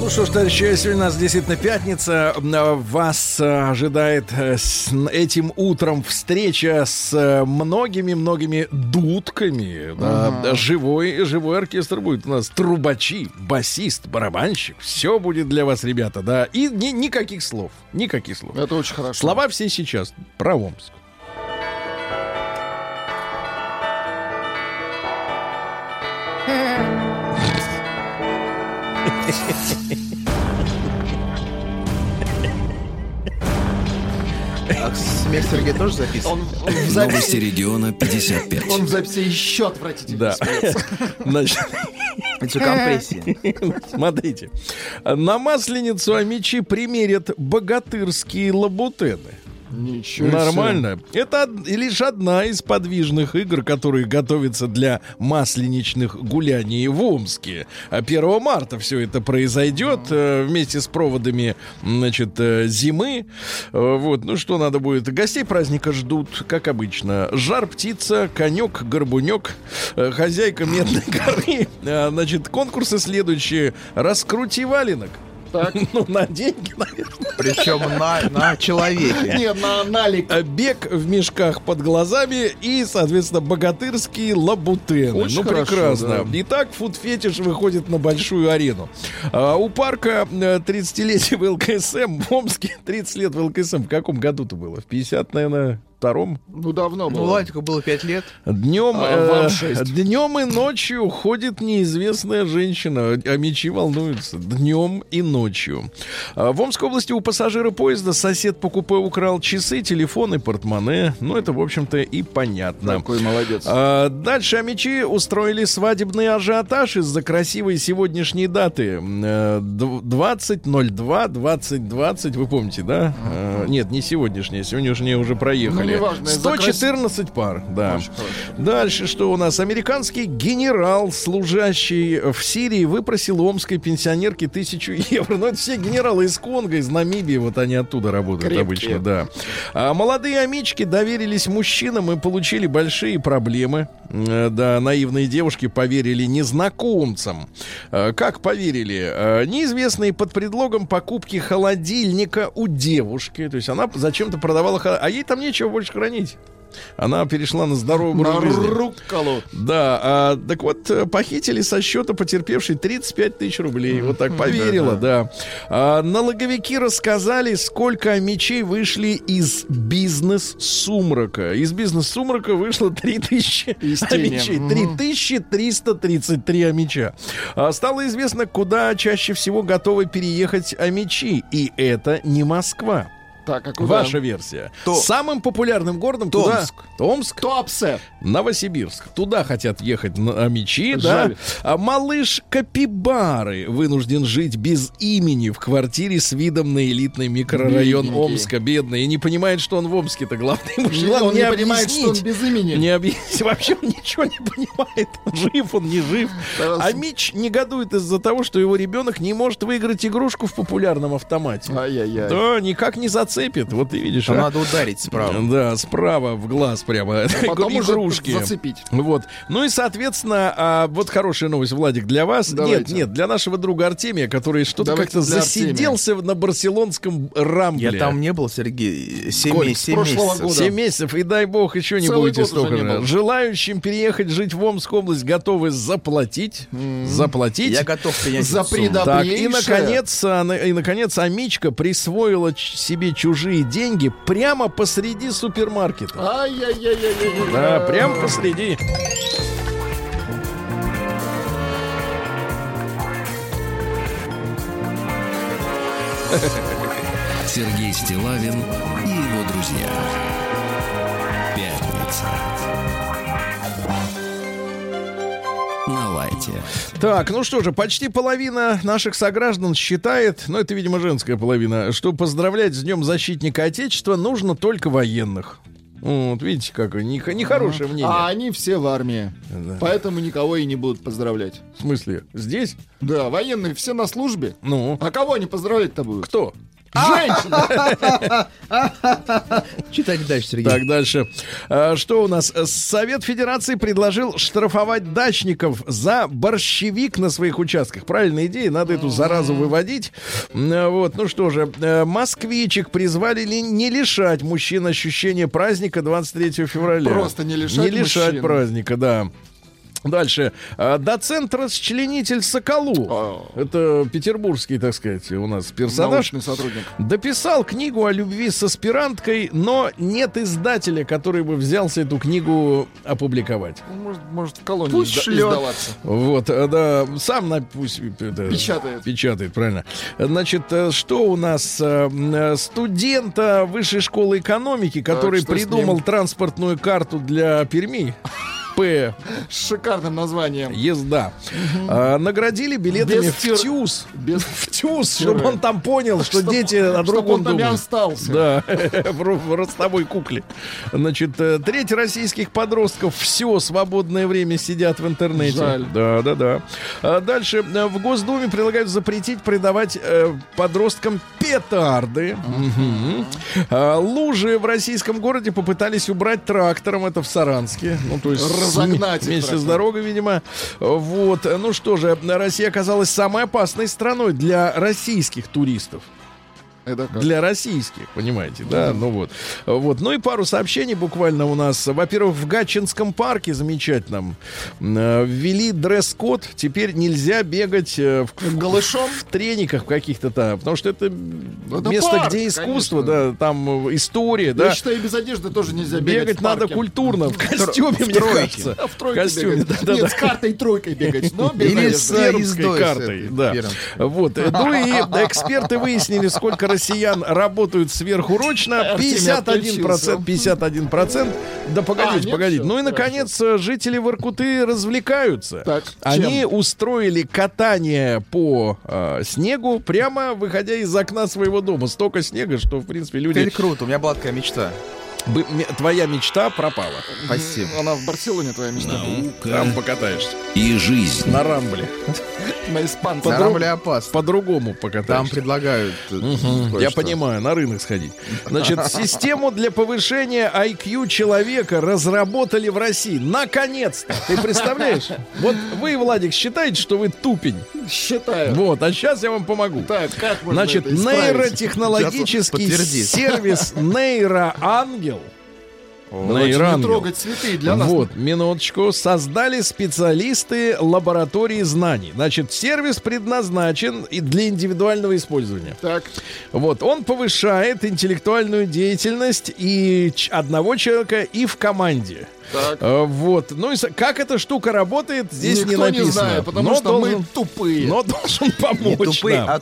Ну что ж, товарищи, сегодня у нас действительно пятница. М, Вас э, ожидает э, с этим утром встреча с э, многими-многими дудками. Да, да, живой, живой оркестр будет у нас. Трубачи, басист, барабанщик. Все будет для вас, ребята, да. И ни- никаких слов. Никаких слов. Это очень хорошо. Слова все сейчас про Омск. А смех Сергея тоже записан? Он, в Новости записи, региона 55. он в записи еще отвратительно Да. смеется. Значит, Это компрессия. смотрите. На Масленицу Амичи примерят богатырские лабутены. Ничего себе. Нормально. Это од- лишь одна из подвижных игр, которые готовятся для масленичных гуляний в Омске. А 1 марта все это произойдет э, вместе с проводами значит, э, зимы. Э, Вот, ну что надо будет? Гостей праздника ждут, как обычно. Жар птица, конек, горбунек, э, хозяйка медной горы. Э, Значит, конкурсы следующие. Раскрути валенок. Так. Ну, на деньги, наверное. Причем на, на человеке. Не, на налик. А Бег в мешках под глазами и, соответственно, богатырские лабутены. Очень ну, хорошо, прекрасно. да. Итак, фуд-фетиш выходит на большую арену. А, у парка э, 30-летие ВЛКСМ в Омске. 30 лет ВЛКСМ. В каком году-то было? В 50, наверное, втором? Ну, давно Ну, было. Владику было 5 лет. Днем, А вам э, днем и ночью ходит неизвестная женщина, а мечи волнуются. Днем и ночью. А В Омской области у пассажира поезда сосед по купе украл часы, телефон и портмоне. Ну, это, в общем-то, и понятно. Такой молодец. А, дальше амичи устроили свадебный ажиотаж из-за красивой сегодняшней даты. Э, д- 20.02.2020, вы помните, да? Э, нет, не сегодняшняя, сегодняшние уже проехали. Неважно, из-за 114 пар, да. Дальше что у нас? Американский генерал, служащий в Сирии, выпросил омской пенсионерки тысячу евро. Ну, это все генералы из Конго, из Намибии, вот они оттуда работают Крепкие. обычно, да. А молодые амички доверились мужчинам и получили большие проблемы. Э, Да, наивные девушки поверили незнакомцам. Э, Как поверили? Э, Неизвестные под предлогом покупки холодильника у девушки. То есть она зачем-то продавала... А ей там нечего больше хранить. Она перешла на здоровый На образ жизни. рукколу. Да, а, так вот, э, похитили со счета потерпевшей 35 тысяч рублей. Вот так поверила, да. А, налоговики рассказали, сколько мечей вышли из бизнес-сумрака. Из бизнес-сумрака вышло 3 тысячи Из тени. амичей. Мгм. 3333 амича. А, стало известно, куда чаще всего готовы переехать амичи. И это не Москва. Так, а куда? Ваша версия. То- Самым популярным городом Томск. куда? Томск. Туапсе. Новосибирск. Туда хотят ехать на мечи, да. Жаль. А малыш Капибары вынужден жить без имени в квартире с видом на элитный микрорайон Бедненький. Омска, бедный. И не понимает, что он в Омске-то. Главное, ему же Он главное не понимает, что он без имени. Не объяснить. Вообще он ничего не понимает. Жив он, не жив. Да, А Мич негодует из-за того, что его ребенок не может выиграть игрушку в популярном автомате. Ай-яй-яй. Да, никак не зацепит. Вот ты видишь, Там а? надо ударить справа. Да, справа в глаз прямо. Потом уже Игрушки. зацепить. Вот. Ну и, соответственно, а, вот хорошая новость, Владик, для вас. Давайте. Нет, нет, для нашего друга Артемия, который что-то как-то засиделся на барселонском рамбле. Я там не был, Сергей. 7, Сколько? С прошлого месяцев. года. 7 месяцев, и дай бог, еще не Целый будете столько не. Желающим переехать жить в Омскую область готовы заплатить. Заплатить. Я готов принять За эту сумму. предо- Так, и наконец, а, и наконец, Амичка присвоила себе чужие деньги прямо посреди супермаркета. Ай-яй-яй-яй-яй. Да, прямо посреди. Сергей Стилавин и его друзья. Пятница. Так, ну что же, почти половина наших сограждан считает, ну это, видимо, женская половина, что поздравлять с Днем Защитника Отечества нужно только военных. Вот, видите, как нех- нехорошее мнение. А они все в армии. Да. Поэтому никого и не будут поздравлять. В смысле, здесь? Да, военные все на службе. Ну, А кого они поздравлять-то будут? кто? Женщина! Читайте дальше, Сергей. Так, дальше. А, Что у нас? Совет Федерации предложил штрафовать дачников за борщевик на своих участках. Правильная идея, надо эту заразу выводить. М, Вот, ну что же, э, москвичек призвали ли не лишать мужчин ощущения праздника 23 февраля. Просто не лишать Не лишать праздника, да. Дальше. А, Доцент-расчленитель Соколу. О. Это петербургский, так сказать, у нас персонаж. Научный сотрудник. Дописал книгу о любви с аспиранткой, но нет издателя, который бы взялся эту книгу опубликовать. Ну, Может, может в колонии Пусть изда- шлет. издаваться. Вот, э, да, сам на, пусть это, Печатает. Печатает, правильно. Значит, э, что у нас? э, э, Студента высшей школы экономики, который с придумал транспортную карту для Перми. П. С шикарным названием. Езда. А, наградили билетами Без в тир- ТЮЗ. без в ТЮЗ, чтобы он там понял, что Чтоб- дети о чтоб другом он там и думают. остался. Да, в, ро- в ростовой кукле. Значит, э, треть российских подростков все свободное время сидят в интернете. Жаль. Да, да, да. А дальше э, в Госдуме предлагают запретить продавать э, подросткам петарды. А, лужи в российском городе попытались убрать трактором. Это в Саранске. Ну, то есть Разогнать их вместе с дорогой, видимо. Вот. Ну что же, Россия оказалась самой опасной страной для российских туристов. Для российских, понимаете, да, ну вот. Вот, ну и пару сообщений буквально у нас. Во-первых, в Гатчинском парке замечательном э, ввели дресс-код. Теперь нельзя бегать э, в, Голышом? в трениках каких-то там, потому что это, Это место, парк, где искусство, конечно. да, там э, история, Я да. считаю, без одежды тоже нельзя бегать. Бегать надо культурно, в костюме, в мне тройке. кажется. А в тройке костюме, бегать. да, да, Нет, да. с картой тройкой бегать, но без Или с пермской картой, да. Вот. Ну и эксперты выяснили, сколько россиян работают сверхурочно. Артемий 51%, 51%. Да А, погодите, нет, погодите. Ну и, наконец, жители Воркуты развлекаются. Так, Они чем? устроили катание по э, снегу, прямо выходя из окна своего дома. Столько снега, что, в принципе, люди... Теперь круто, у меня была такая мечта. бы- Твоя мечта пропала. Спасибо. Она в Барселоне, твоя мечта. Там покатаешься. и жизнь. На рамбле. На Рамбле опасно. По-другому Там покатаешься. предлагают. э, Я понимаю, на рынок сходить. Значит, систему для повышения IQ человека разработали в России. Наконец-то! Ты представляешь? Вот вы, Владик, считаете, что вы тупень. Считаю. Вот, а сейчас я вам помогу. Так, как можно Значит, нейротехнологический Сейчас подтвердит. Нейроангел. Давайте не трогать цветы для нас. Вот, минуточку. Создали специалисты лаборатории знаний. Значит, сервис предназначен и для индивидуального использования. Так, Вот, он повышает интеллектуальную деятельность и одного человека, и в команде. Так. Э, Вот. Ну и как эта штука работает, здесь Никто не написано. знает, потому но что должен, мы тупые. но должен Не помочь тупые, нам. а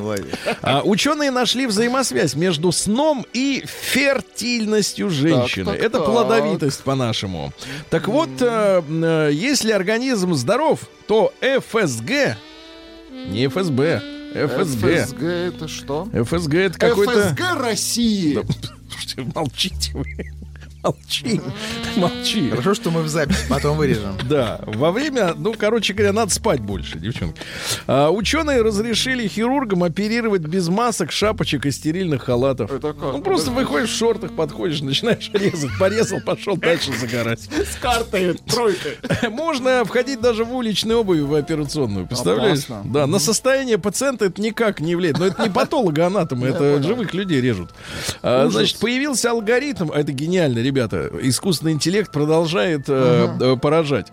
Владик. А, ученые нашли взаимосвязь между сном и фертильностью женщины. так, Это так. плодовитость по-нашему. Так вот, э, э, если организм здоров, то ФСГ, не ФСБ, ФСГ. ФСГ это что? ФСГ это какой-то... ФСГ России. Слушайте, молчите вы. Молчи, молчи. Хорошо, что мы в запись потом вырежем. Да, во время, ну, короче говоря, надо спать больше, девчонки. А, ученые разрешили хирургам оперировать без масок, шапочек и стерильных халатов. Это как? Ну, просто выходишь в шортах, подходишь, начинаешь резать. Порезал, пошел дальше загорать. С картой тройкой. Можно входить даже в уличной обуви в операционную, представляешь? Опасно. Да, на состояние пациента это никак не влияет. Но это не патологоанатомы, это живых людей режут. А, значит, появился алгоритм, а это гениально, ребята. Искусственный интеллект продолжает э, э, поражать.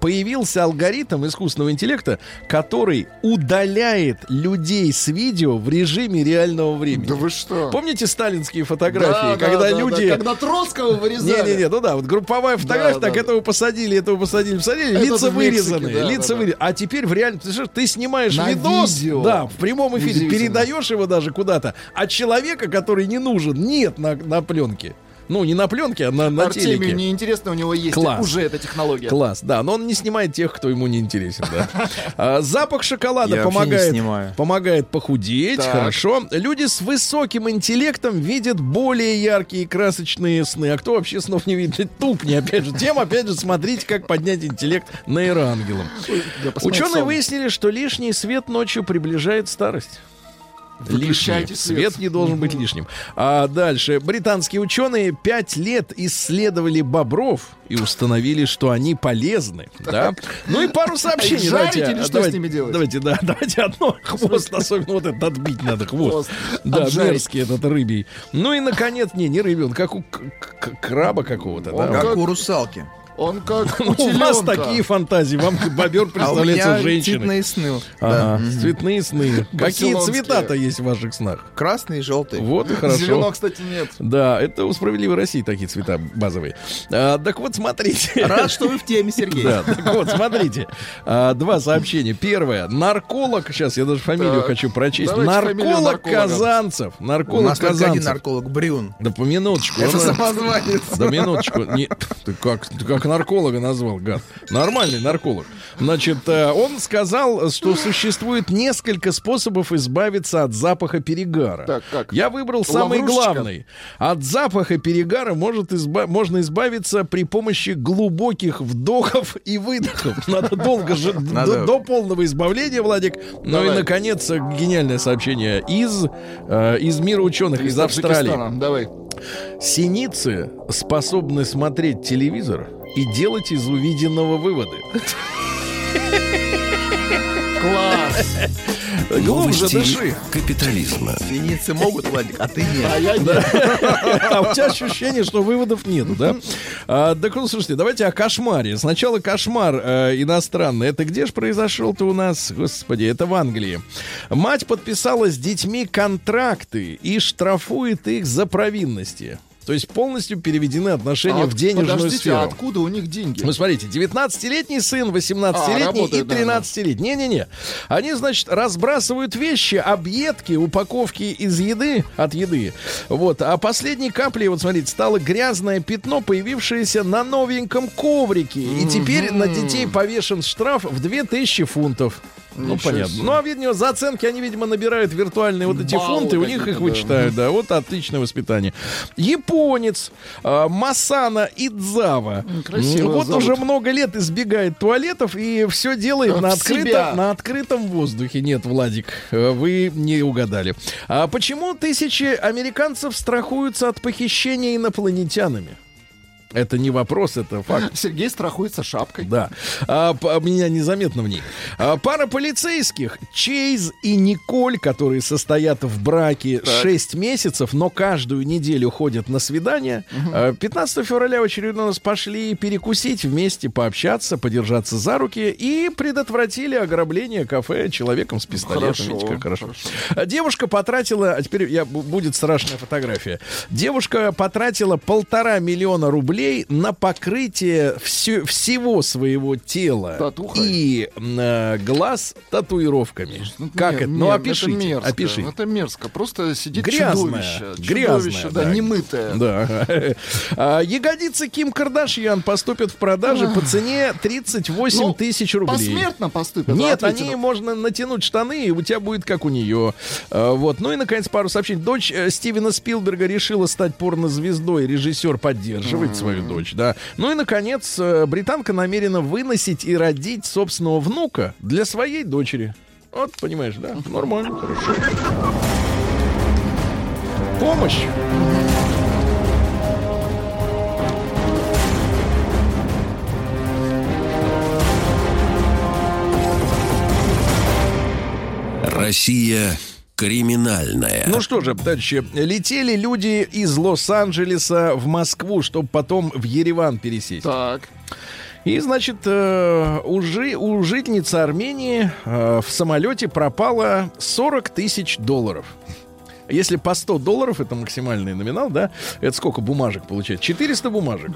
Появился алгоритм искусственного интеллекта, который удаляет людей с видео в режиме реального времени. Да вы что? Помните сталинские фотографии, Да, да, когда да, да, люди Когда Троцкого вырезали. не-не-не, ну да, вот групповая фотография, Да, так да. этого посадили, этого посадили, посадили, Это лица Мексике, вырезаны, да, лица да, да. вырезаны. А теперь в реальном, ты, ты снимаешь На видос, видео. да, в прямом эфире, передаешь его даже куда-то, а человека, который не нужен, нет на, на пленке. Ну, не на пленке, а на, на Артемию телеке. неинтересно, у него есть Класс. уже эта технология. Класс, да, но он не снимает тех, кто ему не интересен, да. А, запах шоколада Я вообще не помогает, помогает похудеть, Так. хорошо. Люди с высоким интеллектом видят более яркие и красочные сны. А кто вообще снов не видит? Тупни, опять же. Тем, опять же, смотрите, как поднять интеллект нейроангелом. Я посмотрел Ученые выяснили, что лишний свет ночью приближает старость. Лишний. Свет. свет. не должен быть лишним. А дальше. Британские ученые пять лет исследовали бобров и установили, что они полезны. Да? Ну и пару сообщений. Жарить давайте, или что давайте, с ними делать? Давайте, да, давайте одно. Хвост, особенно вот этот отбить надо, хвост. Хвост. Да, Отжарить. мерзкий этот рыбий. Ну и, наконец, не, не рыбий, он как у к- к- краба какого-то. Он да? Как как- у русалки. Он как у вас такие фантазии, вам бобер А у представляется меня женщиной. цветные сны. Ага, Да. Цветные сны. Какие цвета-то есть в ваших снах? Красный и желтый. Вот и хорошо. Зеленого, кстати, нет. Да, это у справедливой России такие цвета базовые. А, так вот, смотрите. Рад, что вы в теме, Сергей. Да, так вот, смотрите. А, два сообщения. Первое. Нарколог, сейчас я даже фамилию Так, хочу прочесть. Нарколог. Казанцев. У Нарколог нас только один Казанцев. нарколог Брюн. Да по минуточку. Это он- самозванец. Да минуточку. Не, ты, как, ты как нарколога назвал, гад. Нормальный нарколог. Значит, э, он сказал, что существует несколько способов избавиться от запаха перегара. Так, как? Я выбрал самый Лаврушечка? главный. От запаха перегара может изба- можно избавиться при помощи глубоких вдохов и выдохов. Надо долго же, до, до полного избавления, Владик. Ну и, наконец, гениальное сообщение из, э, из мира ученых, из Австралии. Давай. Синицы способны смотреть телевизор и делать из увиденного выводы. Класс. Глубже Новости дыши. капитализма. Синицы могут, Владик, а ты нет. А я нет. А у тебя ощущение, что выводов нету, да? А, так ну, слушайте, давайте о кошмаре. Сначала кошмар э, иностранный. Это где же произошел-то у нас? Господи, это в Англии. Мать подписала с детьми контракты и штрафует их за провинности. То есть полностью переведены отношения А в денежную Подождите, сферу. а откуда у них деньги? Ну, смотрите, 19-летний сын, А, 18-летний работает, и да, 13-летний. Не-не-не. Они, значит, разбрасывают вещи, объедки, упаковки из еды, от еды. Вот. А последней каплей, вот смотрите, стало грязное пятно, появившееся на новеньком коврике. И теперь на детей повешен штраф в 2000 фунтов. Ну, Ничего понятно. себе. Ну, а, видимо, за оценки они, видимо, набирают виртуальные вот эти Баллы фунты, у них их вычитают, да. Вот отличное воспитание. Японец э, Масана Идзава. красиво Вот зовут. уже много лет избегает туалетов и все делает В на, себя. открытом, на открытом воздухе. Нет, Владик, э, вы не угадали. А почему тысячи американцев страхуются от похищения инопланетянами? Это не вопрос, это факт. Сергей страхуется шапкой. Да. А, п- меня незаметно в ней. А, пара полицейских, Чейз и Николь, которые состоят в браке 6 месяцев, но каждую неделю ходят на свидание. А, 15 февраля в очередной раз пошли перекусить вместе, пообщаться, подержаться за руки и предотвратили ограбление кафе человеком с пистолетом. Хорошо, Видите, как хорошо. хорошо. А Девушка потратила, а теперь я, бу- будет страшная фотография. Девушка потратила полтора миллиона рублей на покрытие всё- всего своего тела Татухой? и э, глаз татуировками. Ну, как мер- это? Ну опишите, Это мерзко. опишите. Это мерзко. Просто сидит Грязная, чудовище. грязная, Чудовище, да, да. немытое. Да. А, Ягодицы Ким Кардашьян поступят в продаже по цене 38 Ну, тысяч рублей. Посмертно поступят. Нет, они можно натянуть штаны, и у тебя будет как у нее. А, вот. Ну и, наконец, пару сообщений. Дочь э, Стивена Спилберга решила стать порнозвездой. Режиссер поддерживает свою дочь, да. Ну и, наконец, э, британка намерена выносить и родить собственного внука для своей дочери. Вот, понимаешь, да? Нормально, хорошо. Помощь. Россия криминальная. Ну что же, товарищи, летели люди из Лос-Анджелеса в Москву, чтобы потом в Ереван пересесть. Так. И, значит, э, у, жи- у жительницы Армении э, в самолете пропало 40 тысяч долларов. Если по 100 долларов, это максимальный номинал, да, это сколько бумажек получается? 400 бумажек.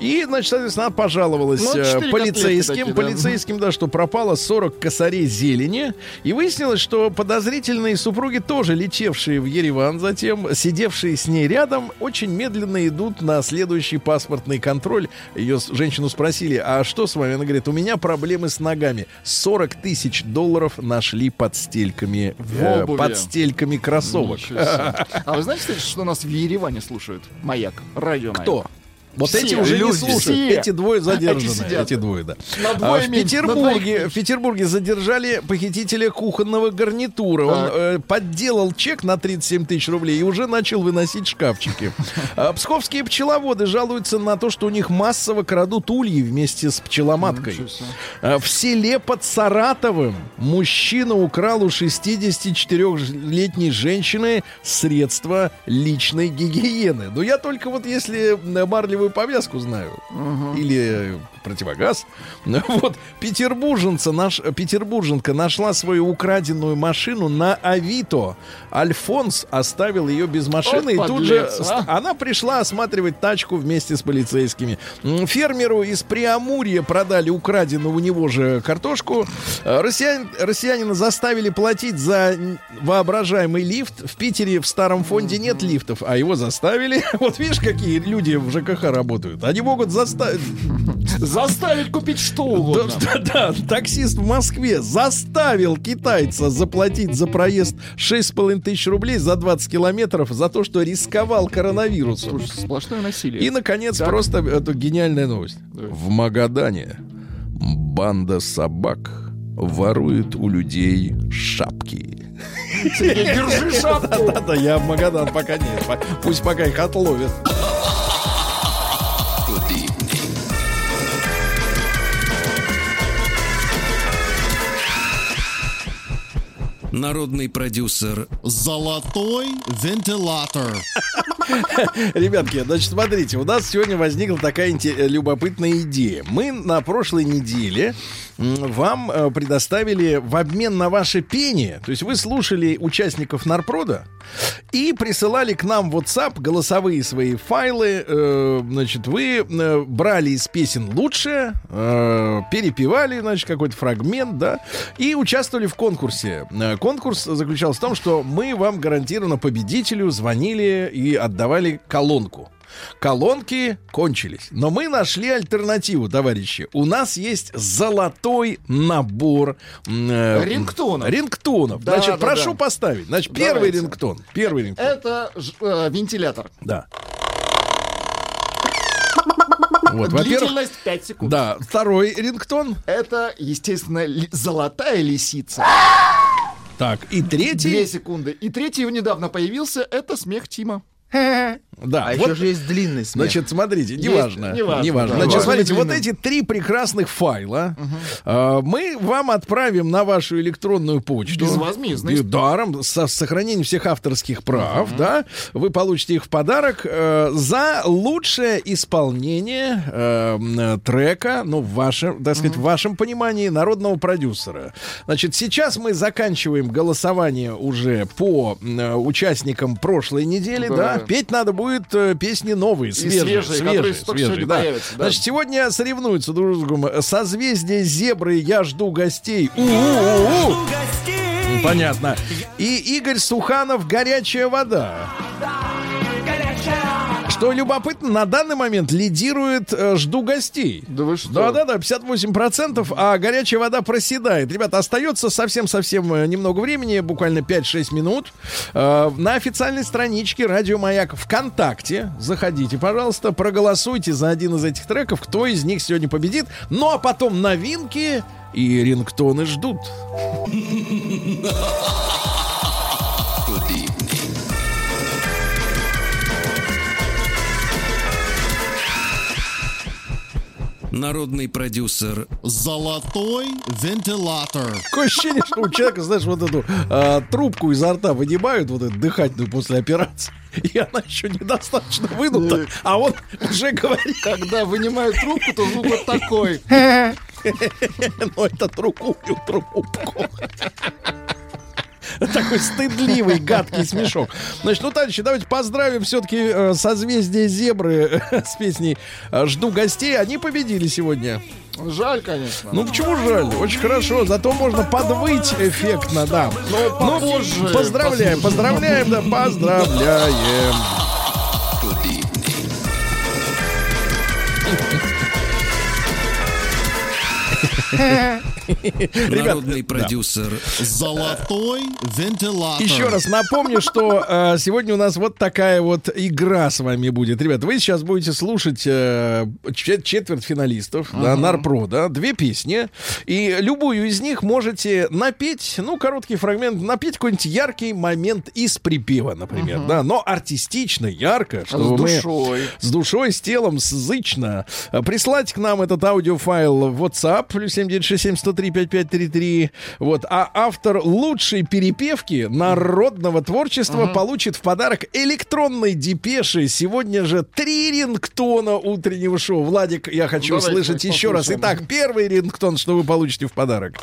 И, значит, соответственно, она пожаловалась Ну, э, полицейским, такие, да. полицейским, да, что пропало 40 косарей зелени. И выяснилось, что подозрительные супруги, тоже летевшие в Ереван, затем сидевшие с ней рядом, очень медленно идут на следующий паспортный контроль. Ее женщину спросили, а что с вами? Она говорит, у меня проблемы с ногами. 40 тысяч долларов нашли под стельками, э, под стельками кроссовок. Ничего себе. А вы знаете, кстати, что нас в Ереване слушают? Маяк. Радио Маяк. Вот Все, эти уже не люди. слушают. Все. Эти двое задержаны. сидят. Эти двое, да. А в Петербурге, в Петербурге задержали похитителя кухонного гарнитура. Он Так. э, подделал чек на 37 тысяч рублей и уже начал выносить шкафчики. А Псковские пчеловоды жалуются на то, что у них массово крадут ульи вместе с пчеломаткой. А В селе под Саратовым мужчина украл у 64-летней женщины средства личной гигиены. Но я только вот если э, марлевую повязку знаю. Или э, противогаз. Вот петербурженца, наш, петербурженка нашла свою украденную машину на Авито. Альфонс оставил ее без машины Вот и тут же а. она пришла осматривать тачку вместе с полицейскими. Фермеру из Преамурья продали украденную у него же картошку. Э, Россиян, россиянина заставили платить за воображаемый лифт. В Питере в старом фонде нет лифтов, а его заставили. Вот видишь, какие люди в ЖКХ работают. Они могут заставить... Заставить купить что Да, угодно. да, да, таксист в Москве заставил китайца заплатить за проезд 6,5 тысяч рублей за 20 километров за то, что рисковал коронавирусом. Слушай, сплошное насилие. И, наконец, просто это гениальная новость. В Магадане банда собак ворует у людей шапки. Сергей, держи шапку. Да-да, я в Магадан пока нет. Пусть пока их отловят. Народный продюсер Золотой вентилятор. Ребятки, значит, смотрите, у нас сегодня возникла такая э, любопытная идея. Мы на прошлой неделе вам э, предоставили в обмен на ваше пение, то есть вы слушали участников Нарпрода и присылали к нам в WhatsApp голосовые свои файлы. э, значит, вы брали из песен лучшее, перепевали, значит, какой-то фрагмент, да, и участвовали в конкурсе. Конкурс заключался в том, что мы вам гарантированно победителю звонили и отдавали колонку. Колонки кончились. Но мы нашли альтернативу, товарищи. У нас есть золотой набор э, Рингтонов. Рингтонов. Да, Значит, да, прошу да. поставить. Значит, первый Давайте. рингтон. Первый рингтон. Это э, вентилятор. Да. Вот, Длительность 5 секунд. да, второй рингтон. Это, естественно, ли- золотая лисица. Так, и Две третий. секунды. И третий недавно появился. Это смех Тима. Да, А вот, еще же есть длинный смех. Значит, смотрите, неважно. неважно, неважно. да. Значит, смотрите, вот эти три прекрасных файла э, мы вам отправим на вашу электронную почту. Безвозмездно. Даром, со с сохранением всех авторских прав, да. Вы получите их в подарок э, за лучшее исполнение э, трека, ну, в вашем, так сказать, в вашем понимании, народного продюсера. Значит, сейчас мы заканчиваем голосование уже по э, участникам прошлой недели, да. Да. Петь надо будет э, песни новые, свежие, свежие, свежие, свежие, сегодня да. появятся, да. Значит, сегодня соревнуются друг с другом созвездие зебры «Я жду гостей». У-у-у-у. Понятно. И Игорь Суханов «Горячая вода». Что любопытно, на данный момент лидирует э, «Жду гостей». Да вы что? Да-да-да, 58%, а горячая вода проседает. Ребята, остается совсем-совсем э, немного времени, буквально 5-6 минут. Э, на официальной страничке Радио Маяк ВКонтакте заходите, пожалуйста, проголосуйте за один из этих треков, кто из них сегодня победит. Ну, а потом новинки и рингтоны ждут. Народный продюсер Золотой вентилятор. Такое ощущение, что у человека, знаешь, вот эту э, трубку изо рта вынимают, вот эту дыхательную после операции, и она еще недостаточно вынута, а он уже говорит, Когда вынимают трубку, то звук вот такой. ну это другую трубку. Такой стыдливый, гадкий смешок. Значит, ну, товарищи, давайте поздравим все-таки созвездие зебры э, с песней э, «Жду гостей». Они победили сегодня. Жаль, конечно. Ну, почему жаль? Очень хорошо. Зато можно подвыть эффектно, да. Но попозже поздравляем, поздравляем, да, поздравляем. Народный продюсер Золотой вентилятор. Еще раз напомню, что э, сегодня у нас вот такая вот игра с вами будет. Ребят, вы сейчас будете слушать э, чет- четверть финалистов, да, Нарпро, да, две песни, и любую из них можете напеть, ну, короткий фрагмент, напеть какой-нибудь яркий момент из припева, например, да, но артистично, ярко, чтобы мы душой. с душой, с телом, сзычно. Прислать к нам этот аудиофайл в WhatsApp, плюс 7967 103 5533. Вот. А автор лучшей перепевки народного творчества получит в подарок электронной депеши. Сегодня же три рингтона утреннего шоу. Владик, я хочу Давайте услышать еще раз. Итак, первый рингтон, что вы получите в подарок.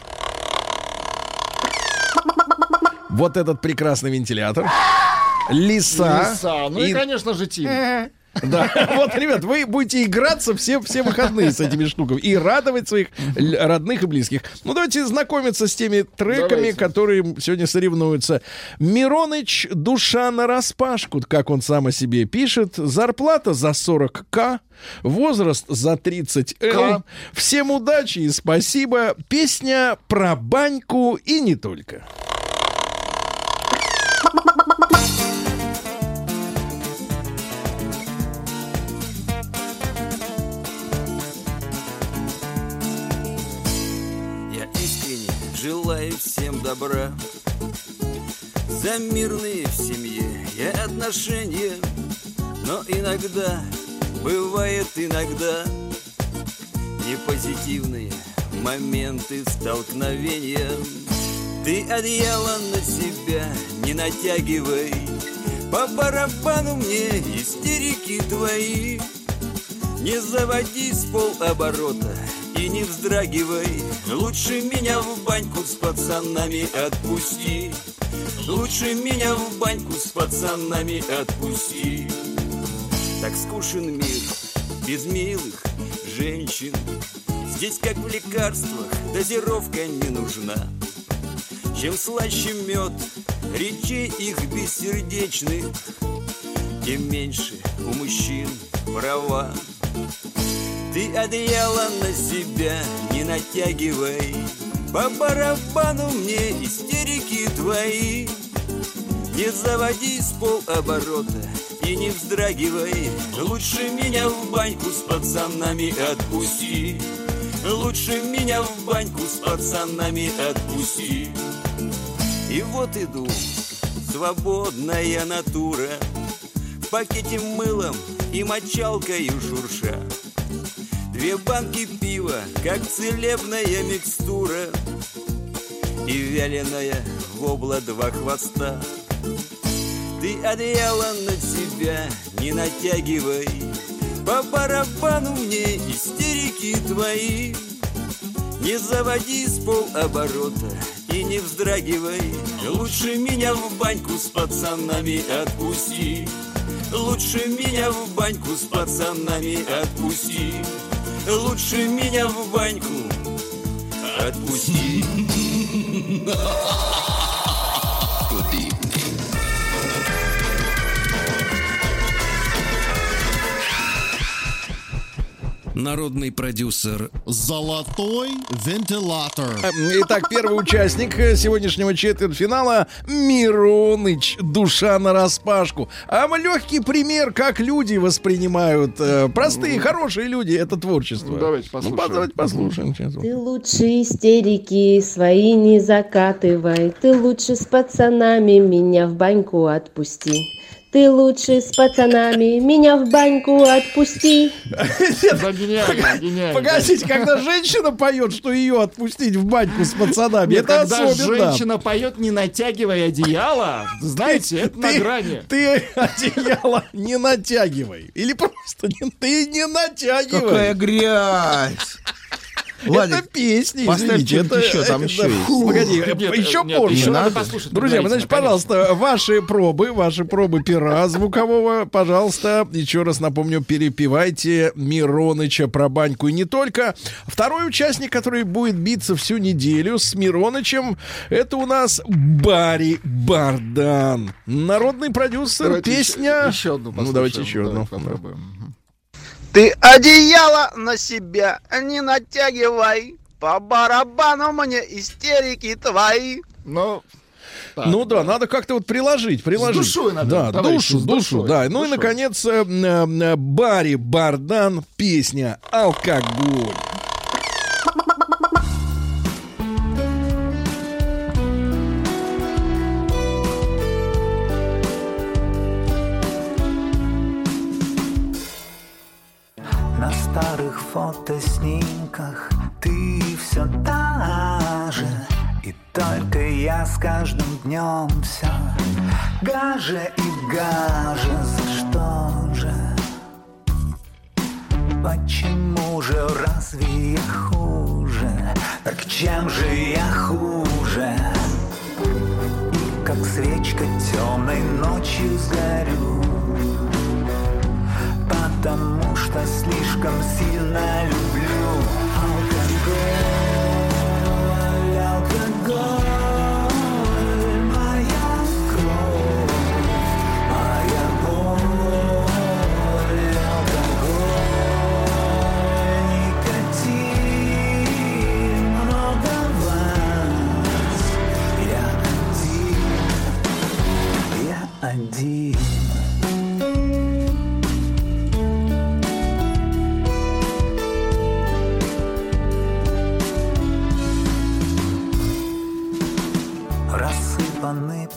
Вот этот прекрасный вентилятор. Лиса. Лиса. Ну и, конечно же, Тим. Да, вот, ребят, вы будете играться все, все выходные с этими штуками и радовать своих родных и близких. Ну, давайте знакомиться с теми треками, Давайте. которые сегодня соревнуются. Мироныч «Душа на распашку», как он сам о себе пишет. Зарплата за 40к, возраст за 30 л. К. Всем удачи и спасибо. Песня про баньку и не только. Желаю всем добра. За мирные в семье и отношения Но иногда, бывает иногда Непозитивные моменты столкновения. Ты одеяло на себя не натягивай По барабану мне истерики твои. Не заводи с полоборота и не вздрагивай. Лучше меня в баньку с пацанами отпусти. Лучше меня в баньку с пацанами отпусти. Так скучен мир без милых женщин. Здесь как в лекарствах дозировка не нужна. Чем слаще мед речей их бессердечных Тем меньше у мужчин права ты одеяло на себя не натягивай. По барабану мне истерики твои. Не заводи с полоборота и не вздрагивай. Лучше меня в баньку с пацанами отпусти. Лучше меня в баньку с пацанами отпусти. И вот иду, свободная натура. В пакете мылом и мочалкой шурша Две банки пива, как целебная микстура. И вяленая вобла два хвоста. Ты одеяло на себя не натягивай. По барабану мне истерики твои. Не заводи с полоборота и не вздрагивай. Лучше меня в баньку с пацанами отпусти. Лучше меня в баньку с пацанами отпусти Лучше меня в баньку отпусти Народный продюсер Золотой вентилятор. Итак, первый участник сегодняшнего четвертьфинала Мироныч «Душа на распашку». А легкий пример, как люди воспринимают э, простые, хорошие люди это творчество. Ну, давайте Ну, послушаем. давайте послушаем. Ты лучше истерики свои не закатывай, ты лучше с пацанами меня в баньку отпусти. Ты лучше с пацанами меня в баньку отпусти. Да, гениально, гениально. Погодите, когда женщина поет, что ее отпустить в баньку с пацанами, Нет, это когда особенно. женщина поет, не натягивая одеяло, знаете, это на грани. ты одеяло не натягивай. Или просто не, ты не натягивай. Какая грязь. Это Владик, песни, поставь извините. Это, еще, там это- еще есть. Фу, Погоди, Нет, еще нет, позже. еще надо послушать. Друзья, предварительно, значит, пожалуйста, ваши пробы, ваши пробы пера звукового, пожалуйста, еще раз напомню, перепевайте Мироныча про баньку и не только. Второй участник, который будет биться всю неделю с Миронычем, это у нас Барри Бардан. Народный продюсер, Давайте песня... Еще, еще одну Ну, давайте еще одну. давайте попробуем. Ты одеяло на себя не натягивай, По барабану мне истерики твои. Ну, Ну да, надо как-то вот приложить, приложить. душой надо, Да, товарищи, душу, с душу, душой, да. с Ну и, душой. наконец, э, э, Барри Бардан, песня «Алкоголь». Старых фотоснимках ты все та же И только я с каждым днем все гаже и гаже За что же? Почему же разве я хуже? Так чем же я хуже? И как свечка темной ночью сгорю Потому что слишком сильно люблю алкоголь, алкоголь, моя кровь, моя боль, алкоголь, никотин, много вас, я один, я один.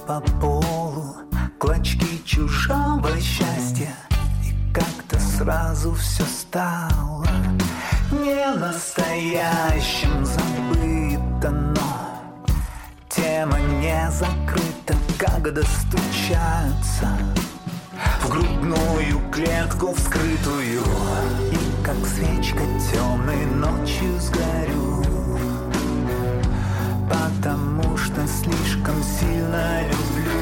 По полу клочки чужого счастья. И как-то сразу все стало не настоящим забыто, но Тема не закрыта, как достучаться В грудную клетку вскрытую. И как свечка темной ночью сгорю слишком сильно люблю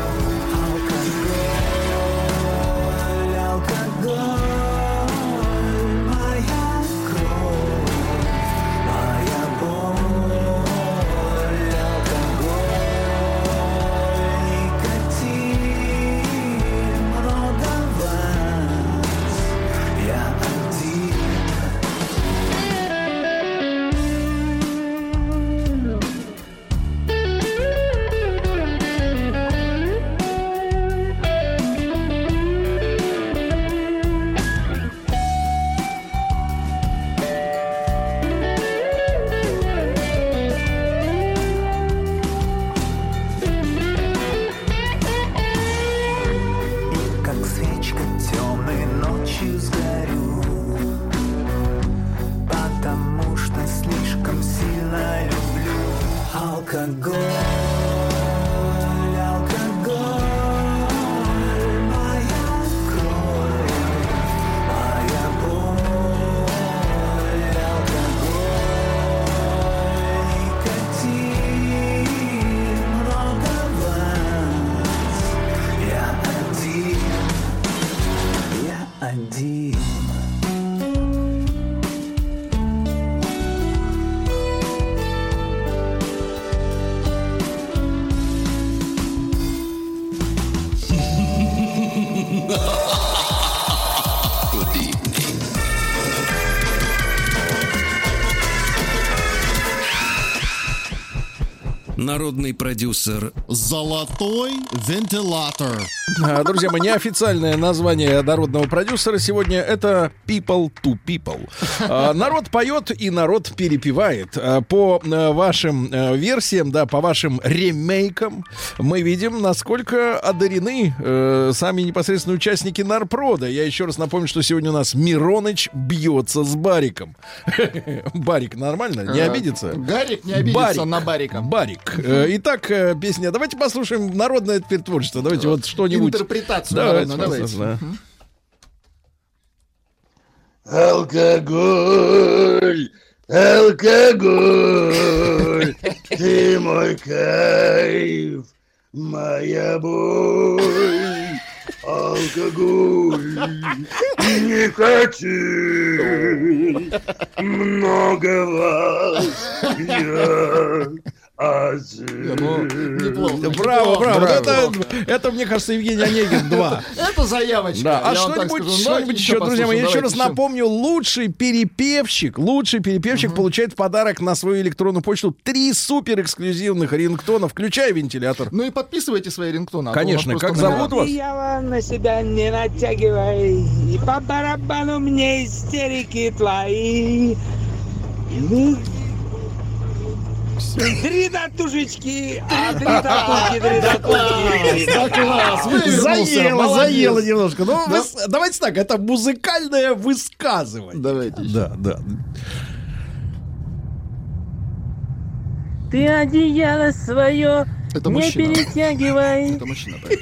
Народный продюсер Золотой вентилятор. А, Друзья мои, неофициальное название народного продюсера сегодня это People to People. А, Народ поет и народ перепевает. А, По вашим версиям, да, по вашим ремейкам мы видим, насколько одарены э, сами непосредственные участники Нарпрода. Я еще раз напомню, что сегодня у нас Мироныч бьется с Бариком. Барик нормально? Не Э, обидится? Гарик не обидится на Барика. Барик. Э, Итак, песня. Давайте послушаем народное теперь творчество. Давайте вот что-нибудь. Интерпретацию Давайте, пожалуйста, давайте. Алкоголь, алкоголь, ты мой кайф, моя боль. Алкоголь не хочу многого я один. Браво, браво. Браво. Это, это, мне кажется, Евгений Онегин 2. Это заявочка. Да, а что-нибудь, скажу. что-нибудь еще, друзья мои, я еще раз напомню, лучший перепевщик, лучший перепевщик получает в подарок на свою электронную почту три супер эксклюзивных рингтона, включая вентилятор. Ну и подписывайте свои рингтоны. а Конечно, как зовут вас? На себя не натягивай, и по барабану мне истерики твои. Ну, Три татушечки, а три татушки, три татушки. Да, класс, вывернулся, Заело, заело немножко. Ну, Да? давайте так, это музыкальное высказывание. Давайте. Да, да. Ты одеяло свое Это не мужчина. перетягивай, Это мужчина, поет.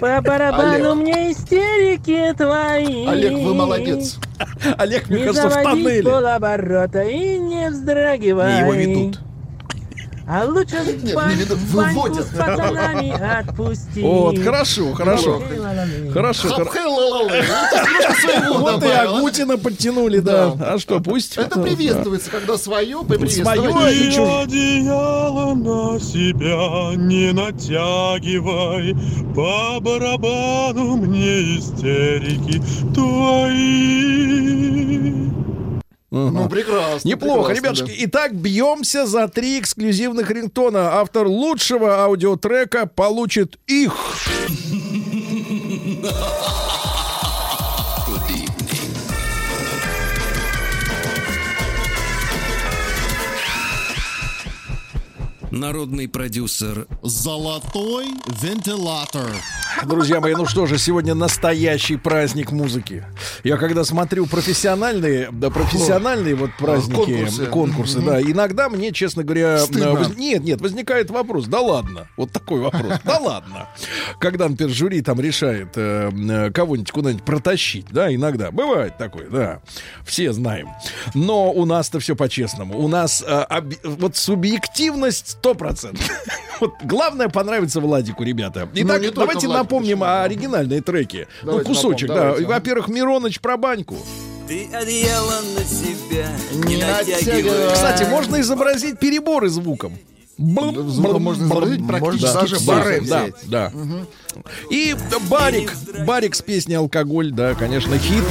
По барабану Олег. мне истерики твои. Олег, вы молодец. Олег, мне Не кажется, в заводи тоннеле. полоборота и не вздрагивай. Не, его ведут. А лучше Нет, не баньку ведут, в баньку выводят. с пацанами отпусти. Вот, хорошо, хорошо. Хорошо, Вот и. Агутина подтянули, да. А что, пусть. Это приветствуется, когда свое приветствует. Свое одеяло на себя не натягивай, по барабану мне истерики твои. Ну, прекрасно. Неплохо, прекрасно, ребятушки. Итак, бьемся за три эксклюзивных рингтона. Автор лучшего аудиотрека получит их. Народный продюсер Золотой вентилятор. Друзья мои, ну что же, сегодня настоящий праздник музыки. Я когда смотрю профессиональные, да, профессиональные вот праздники, конкурсы. конкурсы, да, иногда мне, честно говоря, Стыдно. э, воз- нет, нет, возникает вопрос, да ладно, вот такой вопрос, да ладно. Когда, например, жюри там решает э, э, кого-нибудь куда-нибудь протащить, да, иногда, бывает такое, да, все знаем. Но у нас-то все по-честному. У нас э, объ- вот субъективность 100%. Вот главное понравится Владику, ребята. Итак, не только давайте напомним о оригинальные треки. Ну, Давайте кусочек, напомним, да. давайте. Во-первых, Мироныч про баньку. Ты одеяло на себя Не натягивай. Кстати, можно изобразить переборы звуком. Звуком можно изобразить практически даже бары Да, взять. да. И Барик. Барик с песней «Алкоголь», да, конечно, хит.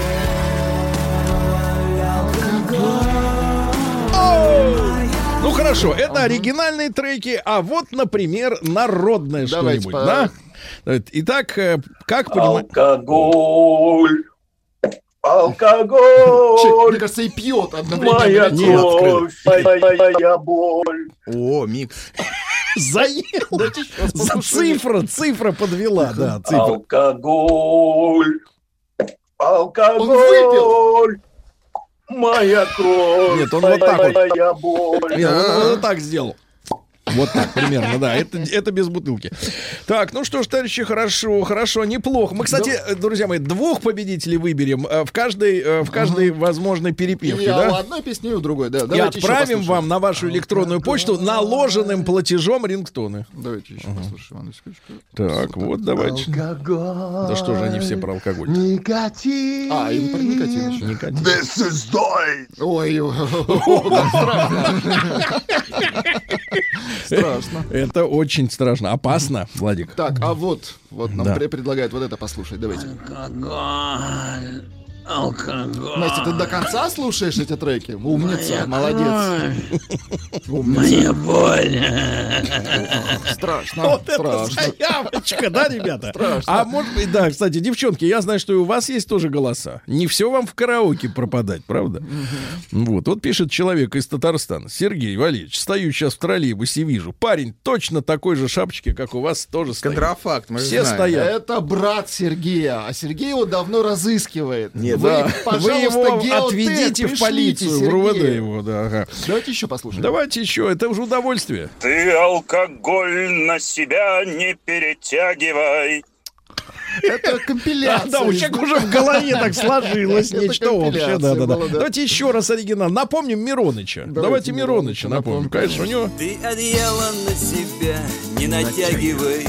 Хорошо, это оригинальные треки, а вот, например, народное что-нибудь, по- да? Итак, э, как понимаете... Алкоголь, алкоголь, мне кажется, и пьет одновременно. моя кровь, моя боль. О, микс. Заел. За цифра, цифра подвела, да, цифра. Алкоголь, алкоголь, моя кровь, Нет, он вот так вот. Нет, он, он вот так сделал. Вот так примерно, да. Это, это без бутылки. Так, ну что ж, товарищи, хорошо, хорошо, неплохо. Мы, кстати, э, друзья мои, двух победителей выберем э, в каждой, э, в каждой возможной перепевке, И у да? одной песни, и у другой, да. И отправим вам на вашу электронную почту наложенным платежом рингтоны. Давайте еще послушаем, одну секундочку. Так, вот, давайте. Алкоголь. Да что же они все про алкоголь? Никотин. А, им про никотин еще. Никотин. This is ой, как страшно. Страшно. Это очень страшно. Опасно, Владик. Так, а вот, вот нам Да. пре- предлагают вот это послушать. Давайте. Алкоголь, алкоголь. Настя, ты до конца слушаешь эти треки? Умница, молодец. Моя боль. Страшно, Вот это страшно. заявочка, да, ребята? А может быть, да, кстати, девчонки, я знаю, что и у вас есть тоже голоса. Не все вам в караоке пропадать, правда? Вот, вот пишет человек из Татарстана. Сергей Валерьевич, стою сейчас в троллейбусе и вижу. Парень точно такой же шапочки, как у вас, тоже стоит. Контрафакт, мы же Все знаем. стоят. Это брат Сергея, а Сергей его давно разыскивает. Нет, Вы, да. Вы пожалуйста, его отведите в полицию, в РУВД Сергею. его, да. ага. Давайте еще послушаем. Давайте еще, это уже удовольствие. Ты алкоголь на себя не перетягивай. Это компиляция. Да, у человека уже в голове так сложилось нечто общее. Да, да, да. была, да. Давайте еще раз оригинал. Напомним Мироныча. Давайте Мироныча напомним. Конечно, у него Ты одеяло на себя не натягивай,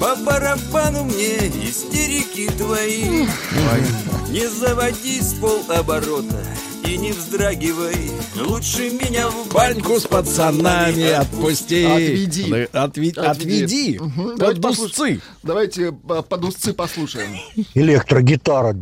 По барабану мне истерики твои. Не заводи с полоборота и не вздрагивай Лучше меня в Баньку с пацанами отпусти. Отведи. Да, отве- Отведи. Мгм. Под Давайте послушаем. узцы. Давайте по- под узцы послушаем. Электрогитара.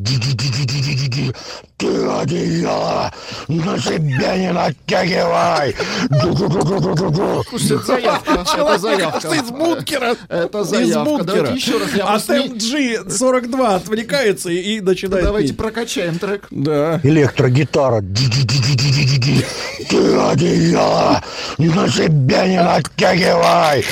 Ты одеяло на себя не натягивай. Это заявка. Это заявка. из бункера. Это Из заявка. бункера. Давайте еще раз. Я а просто не- MG42 отвлекается и, начинает Давайте прокачаем трек. Да. Электрогитара. Ди-ди-ди-ди-ди-ди. Ты одеяло на себя не натягивай.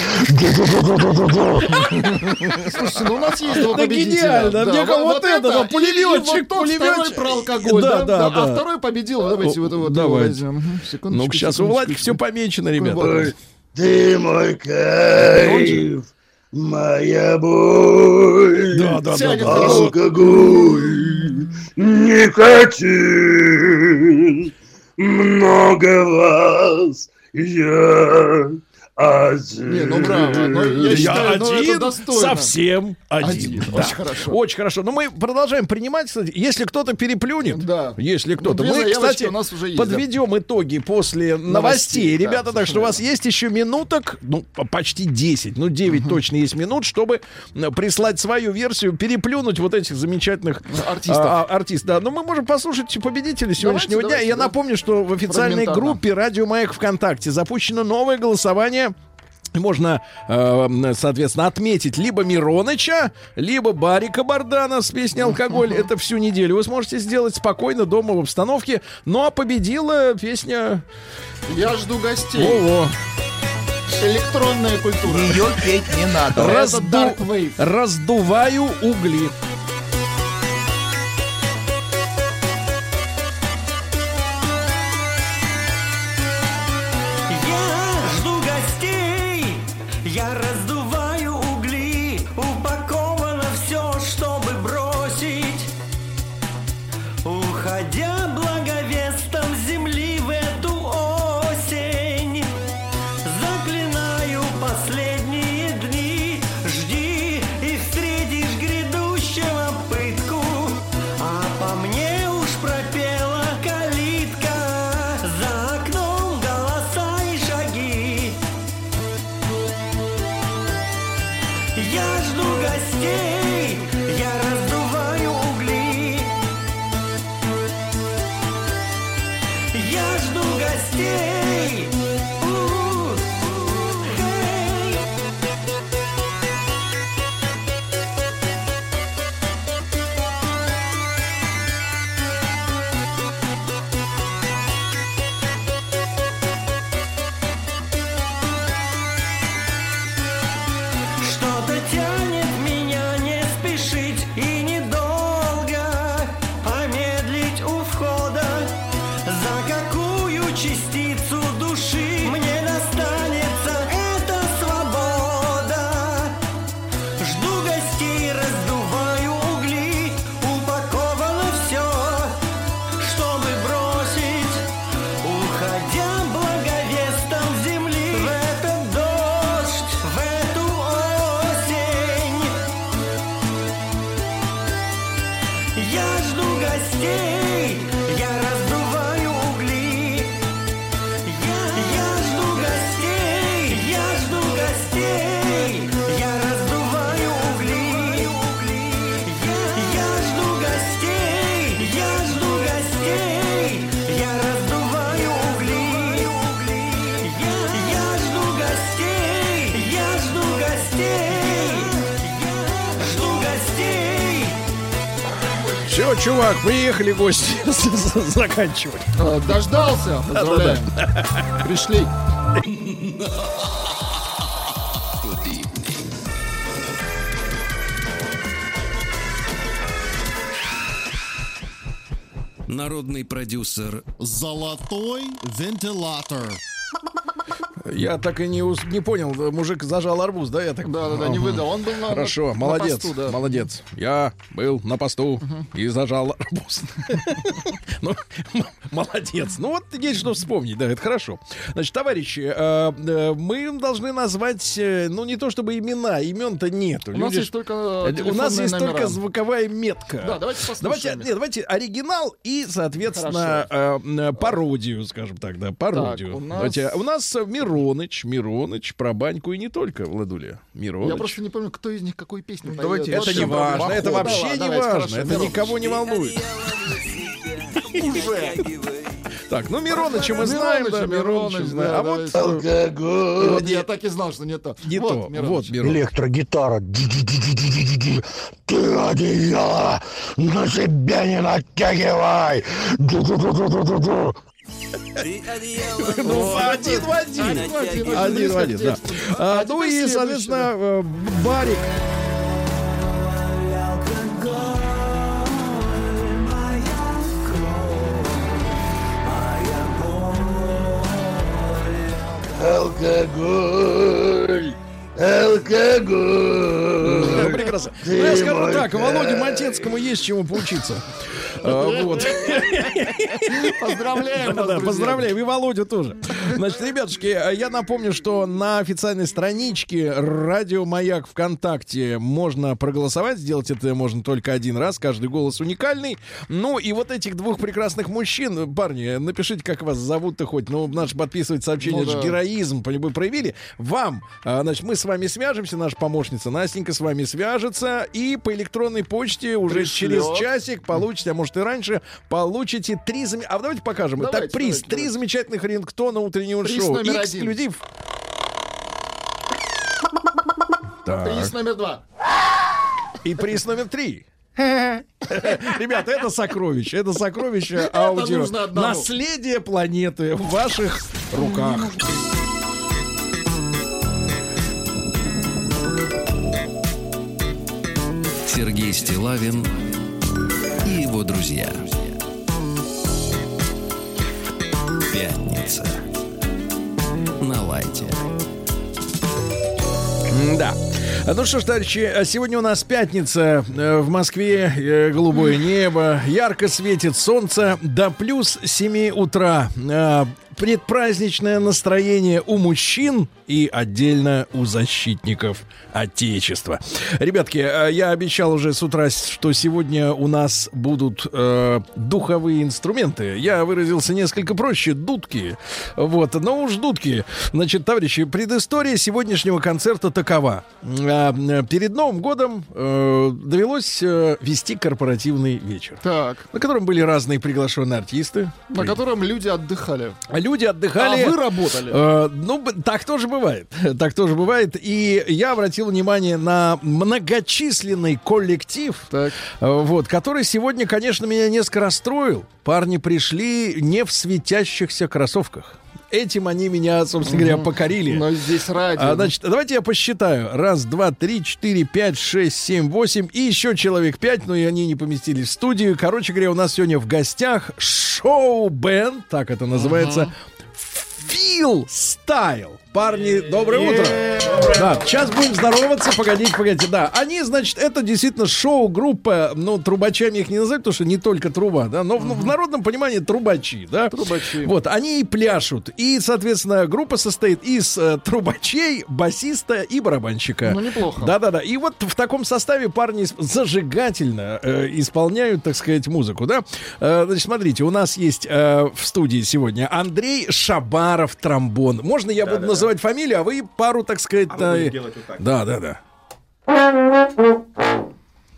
Слушайте, ну у нас есть два Да победителя. гениально. Мне как вот это, да, пулеметчик, пулеметчик. про алкоголь, Да, да, да, А второй победил. Давайте вот его возьмем. Ну, сейчас у. Владьки все помечено, ребята. Ты мой кайф, моя боль. Да, да. Алкоголь, никотин, много вас, я один. Не, ну браво. Ну, я Я считаю, ну, это один, достойно. совсем один. Один. Да. Очень хорошо. Очень хорошо. Но мы продолжаем принимать, кстати. Если кто-то переплюнет, Да. если кто-то, Ну, две мы, кстати, у нас уже есть, подведем итоги после новостей, Новостей, да, ребята. так что у вас есть еще минуток, ну, по- почти 10, ну, 9 точно есть минут, чтобы прислать свою версию, переплюнуть вот этих замечательных Артистов. а, а, артистов. Да, но мы можем послушать победителей сегодняшнего дня. давайте, Я да. напомню, что в официальной группе Радио Маяк ВКонтакте запущено новое голосование. Можно, э, соответственно, отметить либо Мироныча, либо Барика Бардана с песней «Алкоголь». Это всю неделю вы сможете сделать спокойно дома в обстановке. Ну а победила песня... Я жду гостей. Ого. Электронная культура. Ее петь не надо. Разду-. Раздуваю угли. Чувак, приехали гости заканчивать. А, Дождался. Поздравляем. Пришли. Народный продюсер Золотой вентилятор. Я так и не, ус- не понял, мужик зажал арбуз, да? Я так... Да, да, да, не выдал. Он был на, Хорошо, на молодец, посту, да. молодец. Я был на посту и зажал арбуз. Ну, молодец. Ну вот есть что вспомнить, да, это хорошо. Значит, товарищи, э, э, мы должны назвать, э, ну не то чтобы имена, имен-то нет. У нас есть только У нас есть только номера. звуковая метка. Да, давайте послушаем Давайте, нет, давайте оригинал и, соответственно, э, э, пародию, скажем так, да, пародию. Так, у нас- Давайте, у нас э, Мироныч, Мироныч про баньку и не только, Владуля. Мироныч. Я просто не помню, кто из них какую песню поет. Давайте, это не важно, это вообще не важно, хорошо, это Мироныч. никого не волнует. Уже. Так, ну Мироныча мы знаем, да, Мироныч, да, А вот Вот Я так и знал, что не то. не Вот, то. Мироныч. Вот, Мироныч. Электрогитара. Ты одеяло на себя не натягивай. Ду-ду-ду-ду-ду-ду. Ну, один в один. Один в один, да. А, Ну и, соответственно, э, Барик. Алкоголь, Ну, алкоголь. прекрасно. Ну, Ты я скажу так, Володе. Матецкому есть чему поучиться. А, Вот. Поздравляем Да, поздравляем, и Володю тоже. Значит, ребятушки, я напомню, что на официальной страничке Радио Маяк ВКонтакте можно проголосовать. Сделать это можно только один раз. Каждый голос уникальный. Ну, и вот этих двух прекрасных мужчин, парни, напишите, как вас зовут-то хоть. Ну, наш подписывать сообщение, Ну это же да. героизм вы проявили. Вам, а, значит, мы с вами свяжемся, наша помощница Настенька с вами свяжется, и по электронной почте уже Пришлет. через часик получите, а может и раньше, получите три... зам- А давайте покажем. Давайте, Итак, приз. давайте, три давайте. замечательных рингтона утреннего Приз шоу. номер один. Эксклюзив. Так. Приз номер два. И приз номер три. Ребята, это сокровище. Это сокровище аудио. Наследие планеты в ваших руках. Сергей Стилавин и его друзья. Пятница. На лайте. Да. Ну что ж, товарищи, а сегодня у нас пятница. Э, В Москве э, голубое небо, ярко светит солнце до плюс 7 утра. Предпраздничное настроение у мужчин и отдельно у защитников Отечества. Ребятки, э, я обещал уже с утра, что сегодня у нас будут э, духовые инструменты. Я выразился несколько проще. Дудки. Вот, но уж дудки. Значит, товарищи, предыстория сегодняшнего концерта такова. А, Перед Новым годом э, довелось э, вести корпоративный вечер. Так. На котором были разные приглашенные артисты. На котором люди отдыхали. Люди отдыхали. А вы работали. Э, ну, так тоже бывает. Так тоже бывает. И я обратил внимание на многочисленный коллектив, э, вот, который сегодня, конечно, меня несколько расстроил. Парни пришли не в светящихся кроссовках. Этим они меня, собственно говоря, покорили. Но здесь радио. А, значит, давайте я посчитаю. Раз, два, три, четыре, пять, шесть, семь, восемь. И еще человек пять, но и они не поместились в студию. Короче говоря, у нас сегодня в гостях шоу-бенд, так это называется, Фил Стайл. Парни, доброе утро. Да, сейчас будем здороваться. Погодите, погодите. Да, они, значит, это действительно шоу-группа. Ну, трубачами их не называют, потому что не только труба, да, но в, в народном понимании трубачи, да. Трубачи. Вот, они и пляшут. И, соответственно, группа состоит из э, трубачей, басиста и барабанщика. Ну, неплохо. Да-да-да. И вот в таком составе парни зажигательно э, исполняют, так сказать, музыку, да. Э, значит, смотрите, у нас есть э, в студии сегодня Андрей Шабаров, тромбон. Можно я буду называть фамилию, а вы пару, так сказать... э, Да, да, да.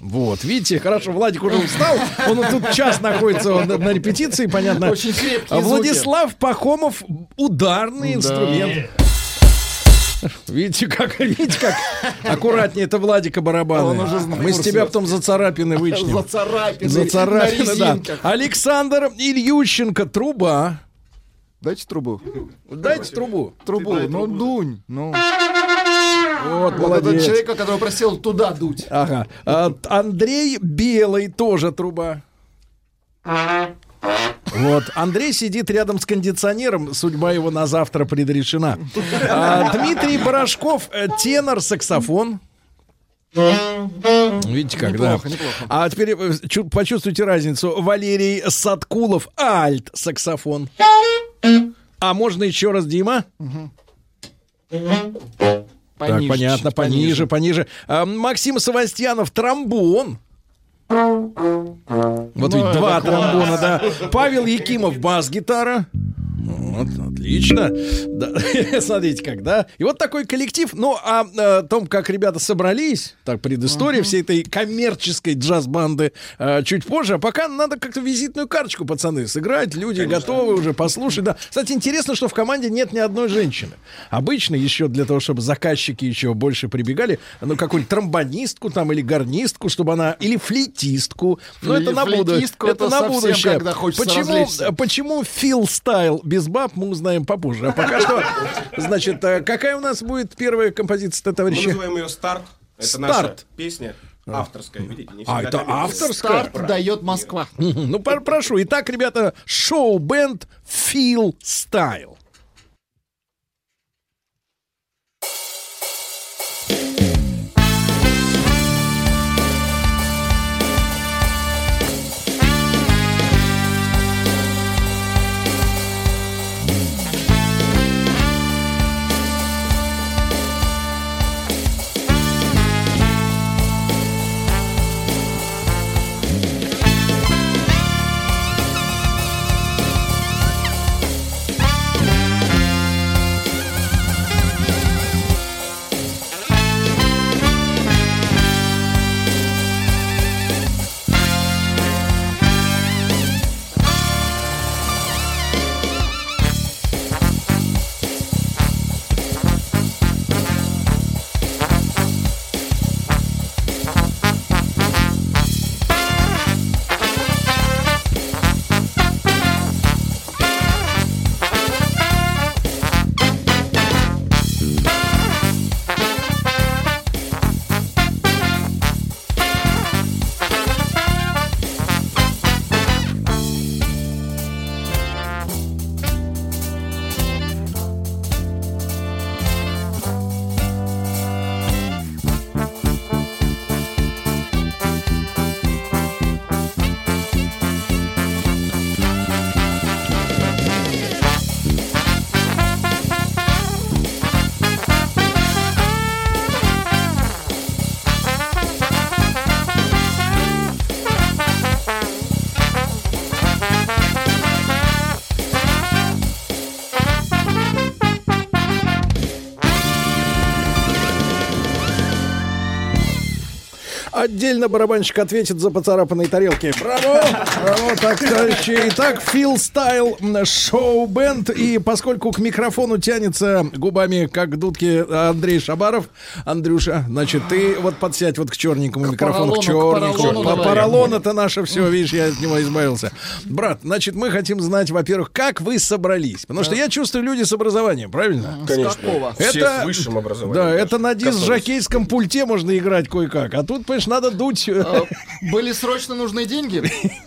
Вот, видите, хорошо, Владик уже устал. Он вот тут час находится он на, на репетиции, понятно. Очень крепкие А звуки. Владислав Пахомов ударный Да. инструмент. Видите, как, видите, как аккуратнее это Владика барабаны. Он уже. Мы с тебя потом за царапины вычнем. За царапины. За царапины, на да. Александр Ильющенко, труба. Дайте трубу. Дайте трубу. Трубу. Ну, дунь. Ну. Вот, Вот этот молодец. человек, который просил туда дуть. Ага. А, Андрей Белый, тоже труба. Вот. Андрей сидит рядом с кондиционером. Судьба его на завтра предрешена. А, Дмитрий Порошков, э, тенор, саксофон. Видите, как, да. Неплохо, неплохо. А теперь э, чу- почувствуйте разницу. Валерий Садкулов, альт, саксофон. А можно еще раз, Дима? Так, Пониже понятно, чуть, пониже, пониже. А, Максим Савастьянов, тромбон. Вот Ну, ведь два класс. тромбона, да. Павел Якимов, бас-гитара. Вот, отлично. Да. Смотрите, как, да? И вот такой коллектив. Ну, а э, о том, как ребята собрались, так, предыстория всей этой коммерческой джаз-банды э, чуть позже. А пока надо как-то визитную карточку, пацаны, сыграть. Люди готовы уже послушать. Да. Кстати, интересно, что в команде нет ни одной женщины. Обычно еще для того, чтобы заказчики еще больше прибегали, ну, какую-нибудь тромбонистку там или гарнистку, чтобы она... Или флейтистку. Ну, это на будущее. Это это на будущее. когда Почему, почему Фил Стайл без баб, мы узнаем попозже. А пока что, значит, э, какая у нас будет первая композиция, Мы товарищи? называем ее «Старт». Это «Старт». наша песня авторская. Видите, не А, это авторская? Старт дает Москва. Ну, прошу. Итак, ребята, шоу-бенд Фил Стайл. Отдельно барабанщик ответит за поцарапанные тарелки. Браво! Браво, так, товарищи. Итак, Фил Стайл шоу-бенд. И поскольку к микрофону тянется губами, как к дудке, Андрей Шабаров, Андрюша, значит, ты вот подсядь вот к черненькому микрофону, к поролону, к черненькому. поролону По- давай. Поролон это наше все, видишь, я от него избавился. Брат, значит, мы хотим знать, во-первых, как вы собрались. Потому что я чувствую люди с образованием, правильно? Конечно. какого? Все с высшим образованием. Да, даже. это на Коснулось. диск-жокейском пульте можно играть кое-как. А тут, понимаешь, надо дуть. А, Были срочно нужны деньги?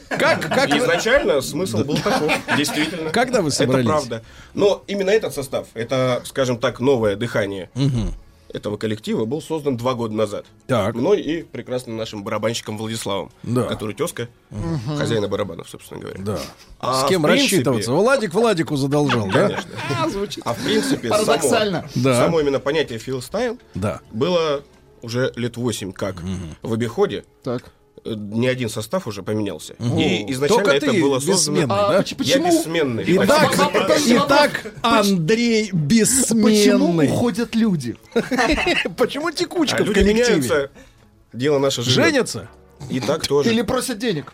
Как, как Изначально смысл был таков, действительно. Когда вы собрались? Это правда. Но именно этот состав, это, скажем так, новое дыхание этого коллектива был создан два года назад. Так. Мной и прекрасным нашим барабанщиком Владиславом, Да. который тезка Мгм. хозяина барабанов, собственно говоря. Да. А С кем принципе- рассчитываться? Владик Владику задолжал, да? Конечно. А в принципе, Парадоксально. само, Да. само именно понятие филстайл Да. было уже лет 8 как в обиходе. Так. Э, Не один состав уже поменялся. Мгм. И изначально Только это ты было создано... да? А, поч- почему- Я бессменный. Итак, итак, Андрей Почему бессменный. уходят люди? Почему текучка А в люди коллективе? меняются. Дело наше живет. Женятся? И так тоже. Или просят денег?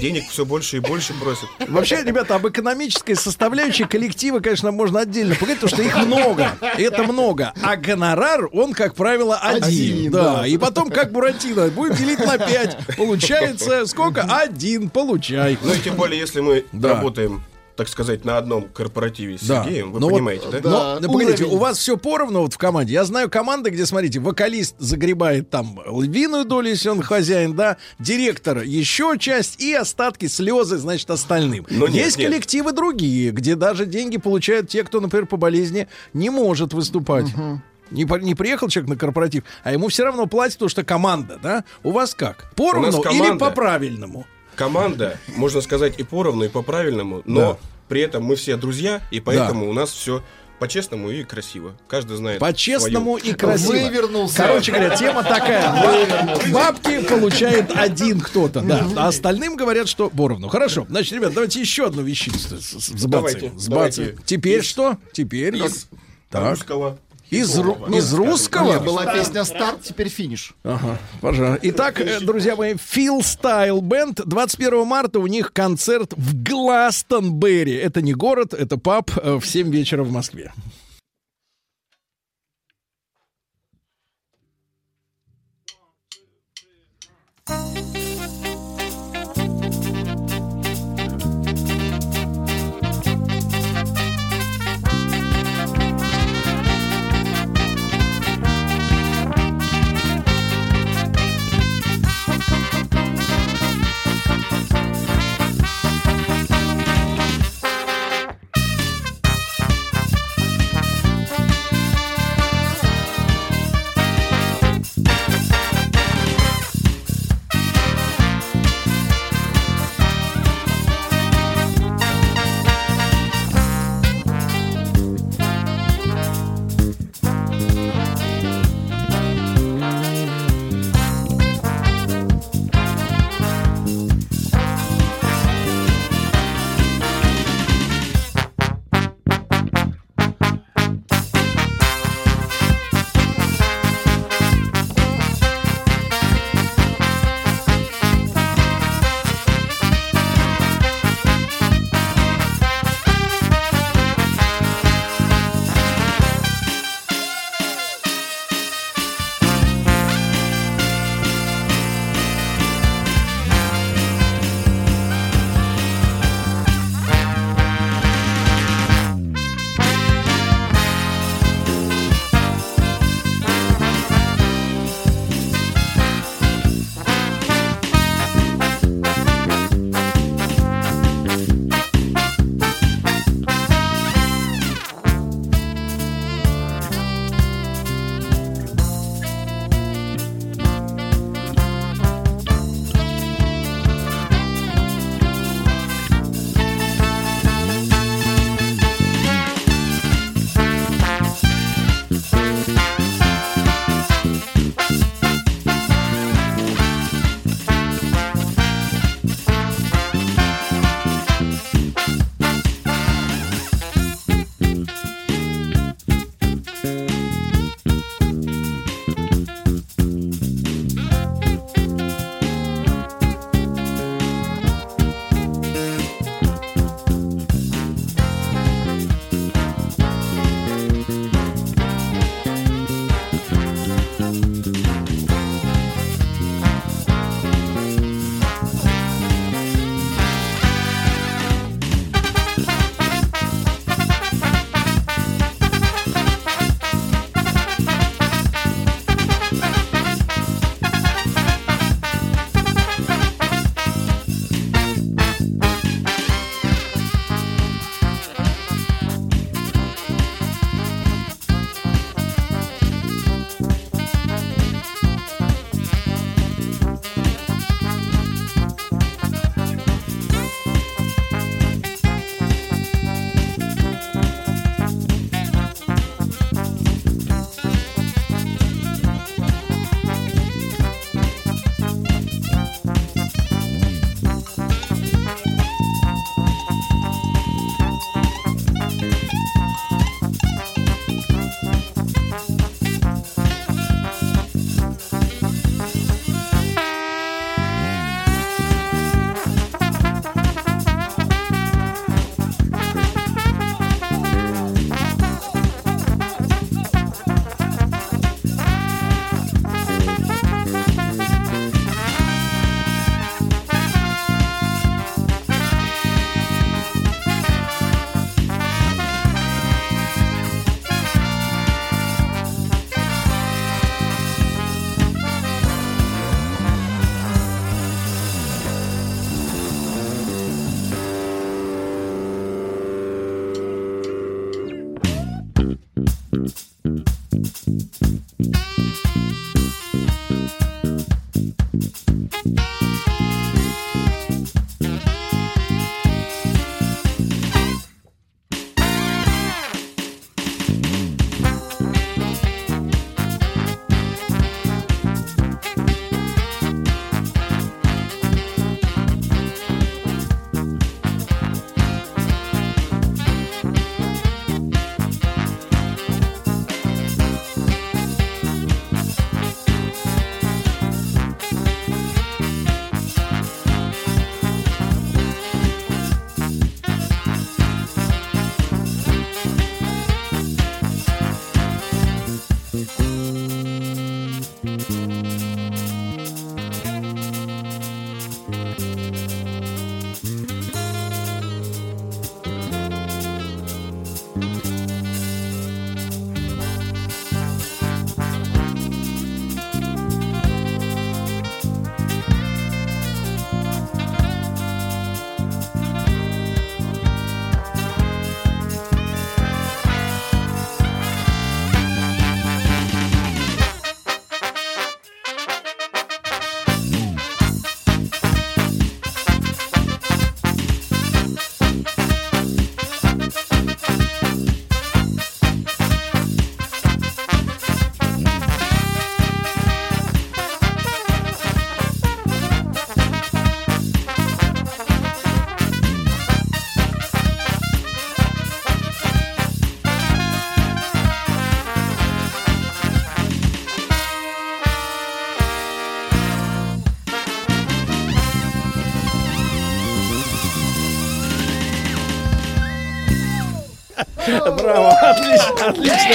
Денег все больше и больше просят. Вообще, ребята, об экономической составляющей коллектива, конечно, можно отдельно поговорить, потому что их много. Это много. А гонорар, он, как правило, один. Один, да. да. И потом, как Буратино, будем делить на 5. Получается сколько? Один. Получай. Ну и тем более, если мы Да. работаем так сказать, на одном корпоративе с Да. Сергеем, вы Но вот- понимаете, да? Но, ну, погодите, у вас все поровну вот в команде. Я знаю команды, где, смотрите, вокалист загребает там львиную долю, если он хозяин, да, директор еще часть и остатки слезы, значит, остальным. Но нет, Есть нет. коллективы другие, где даже деньги получают те, кто, например, по болезни не может выступать. Не, по- не приехал человек на корпоратив, а ему все равно платят, потому что команда, да? У вас как? Поровну или по-правильному? Команда, можно сказать, и поровну, и по-правильному, но Да. при этом мы все друзья, и поэтому у нас все по-честному и красиво. Каждый знает. По-честному свою. и красиво. Вывернулся. Короче говоря, тема такая. Ба- Бабки получает один кто-то, да. А остальным говорят, что поровну. Хорошо. Значит, ребят, давайте еще одну вещицу с-. Давайте. Теперь что? Теперь... Из Так. русского. Из, ру- из русского? Нет, была песня «Старт», теперь финиш. Ага, пожалуйста. Итак, э, друзья мои, Фил Стайл Бенд. 21 марта у них концерт в Гластонберри. Это не город, это паб э, в 7 вечера в Москве.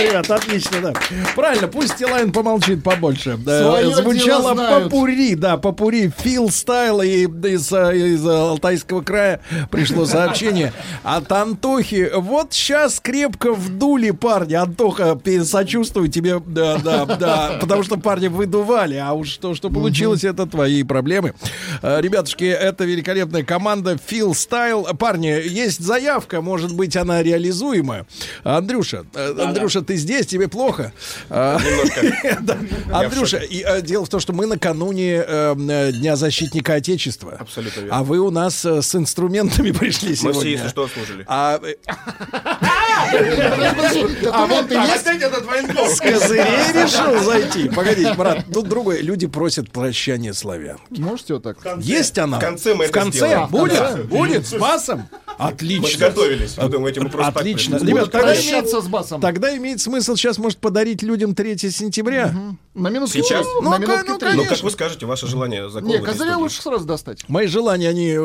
Отлично, отлично, ребят, отлично, да. Правильно, пусть Тилайн помолчит побольше. Да, Своё Звучало попури, да, попури, Фил Стайл, и из, э, из Алтайского края пришло сообщение от Антохи. Вот сейчас крепко вдули парни. Антоха, сочувствую тебе, да, да, да, потому что парни выдували, а уж то, что получилось, это твои проблемы. Э, Ребятушки, это великолепная команда Фил Стайл. Парни, есть заявка, может быть, она реализуема. Андрюша, э, Андрюша, ты здесь, тебе плохо? А. Андрюша, и, э, дело в том, что мы накануне э, э, Дня защитника Отечества. Абсолютно верно. А вы у нас э, с инструментами пришли Мы сегодня. все, если что, служили. А, Документы есть? с козырей решил зайти. Погодите, брат, тут другое. Люди просят прощания славян. Можете вот так? Есть она? В конце мы В конце будет? Будет с басом? Мы Отлично. готовились. Мы думаете, мы просто так Отлично. Ребят, тогда Прощаться имеет, с басом. тогда имеет смысл сейчас, может, подарить людям 3 сентября. На минутку. Сейчас? На Ну-ка, минутки ну, три. Ну, как вы скажете, ваше желание закон Не, в этой козыря лучше сразу достать. Мои желания, они...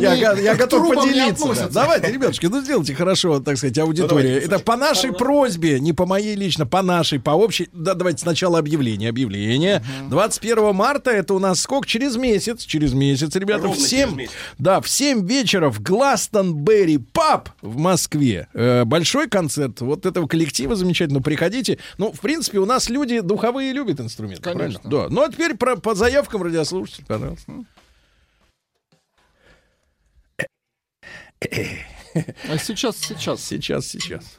Я, готов поделиться. Давайте, ребятушки, ну сделайте хорошо, так сказать, аудитории. давайте, Это по нашей просьбе, не по моей лично, по нашей, по общей. Да, давайте сначала объявление. Объявление. 21 марта это у нас сколько? Через месяц. Через месяц, ребята, в через 7, месяц. да, в 7 вечера в Гластонберри Паб в Москве. Э, большой концерт вот этого коллектива замечательно. Приходите. Ну, в принципе, у нас люди духовые любят инструменты. Конечно. правильно? Да. Ну, а теперь про, по заявкам радиослушателей, пожалуйста. А сейчас, сейчас. Сейчас, сейчас.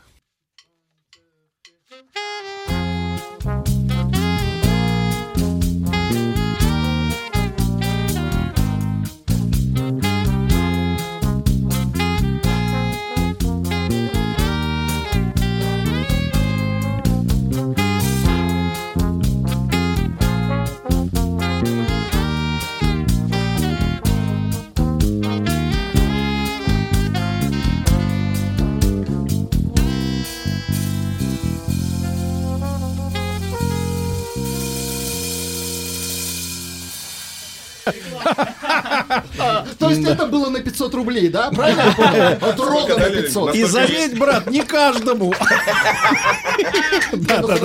То есть это было на 500 рублей, да? Правильно я понял? На дали? 500. И заметь, брат, не каждому. Да, да,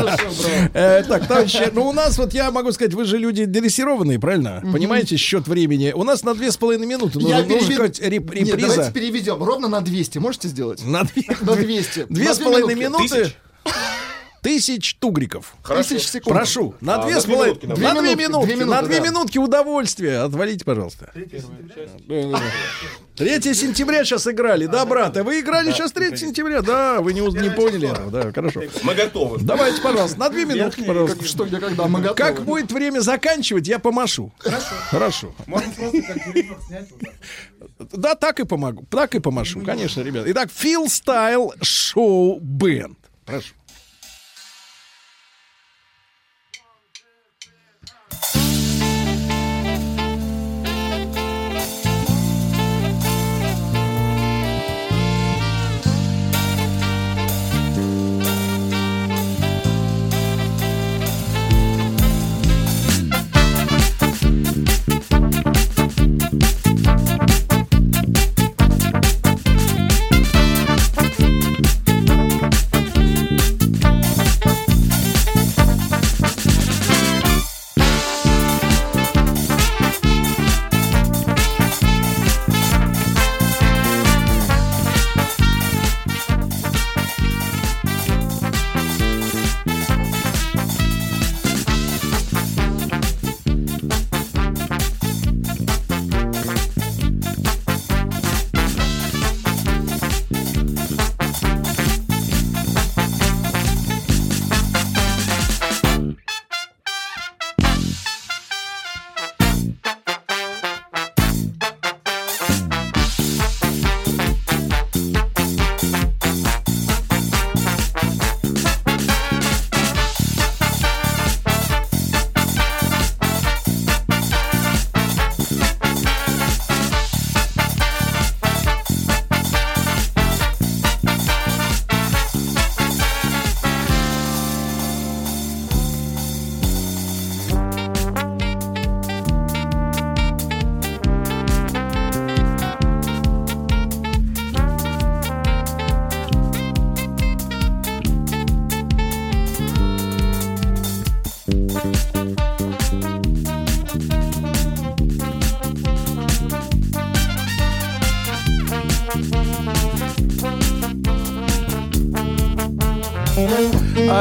да. Так, товарищи, ну у нас вот я могу сказать, вы же люди дрессированные, правильно? Понимаете счет времени? У нас на две с половиной минуты Я нужно сказать реп- Нет, давайте реприза. переведем. Ровно на 200. Можете сделать? На две, На 200. две На с две половиной минутки. минуты. Тысяч? Тугриков. Тысяч секунд. Прошу, на А, две на с половиной... На Две минутки, минутки, две на минуты, две да. минутки удовольствия. Отвалите, пожалуйста. 3 сентября сейчас играли, да, брат? А вы играли сейчас 3 сентября? Да, вы не, не поняли этого, да, хорошо. Мы готовы. Давайте, пожалуйста, на две минутки, пожалуйста. Как, что, где, когда? Мы готовы. Как будет время заканчивать, я помашу. Хорошо. Да, так и помогу. Так и помашу, конечно, ребят. Итак, Фил Стайл Шоу Бенд. Прошу.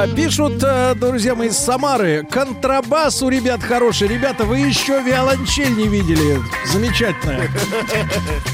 Пишут, э, друзья мои, из Самары. Контрабас у ребят хороший. Ребята, вы еще виолончель не видели. Замечательно.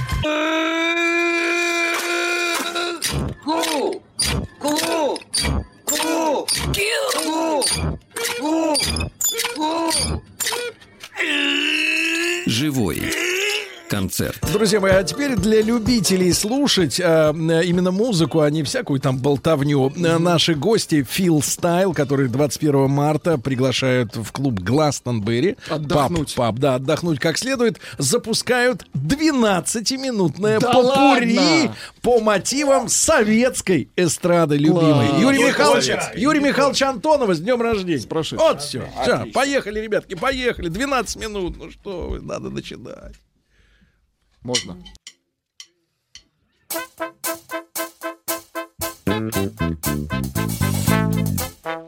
концерт. Друзья мои, а теперь для любителей слушать э, именно музыку, а не всякую там болтовню, э, наши гости Фил Стайл, которые 21 марта приглашают в клуб Гластонберри. Отдохнуть. Паб, да, отдохнуть как следует. Запускают 12-минутное Да попури ладно? по мотивам советской эстрады любимой. Юрий Михайлович. Юрий Михайлович Антонова с днем рождения. Вот все. Все, Отлично. поехали, ребятки, поехали. 12 минут. Ну что вы, надо начинать. Можно. Thank you.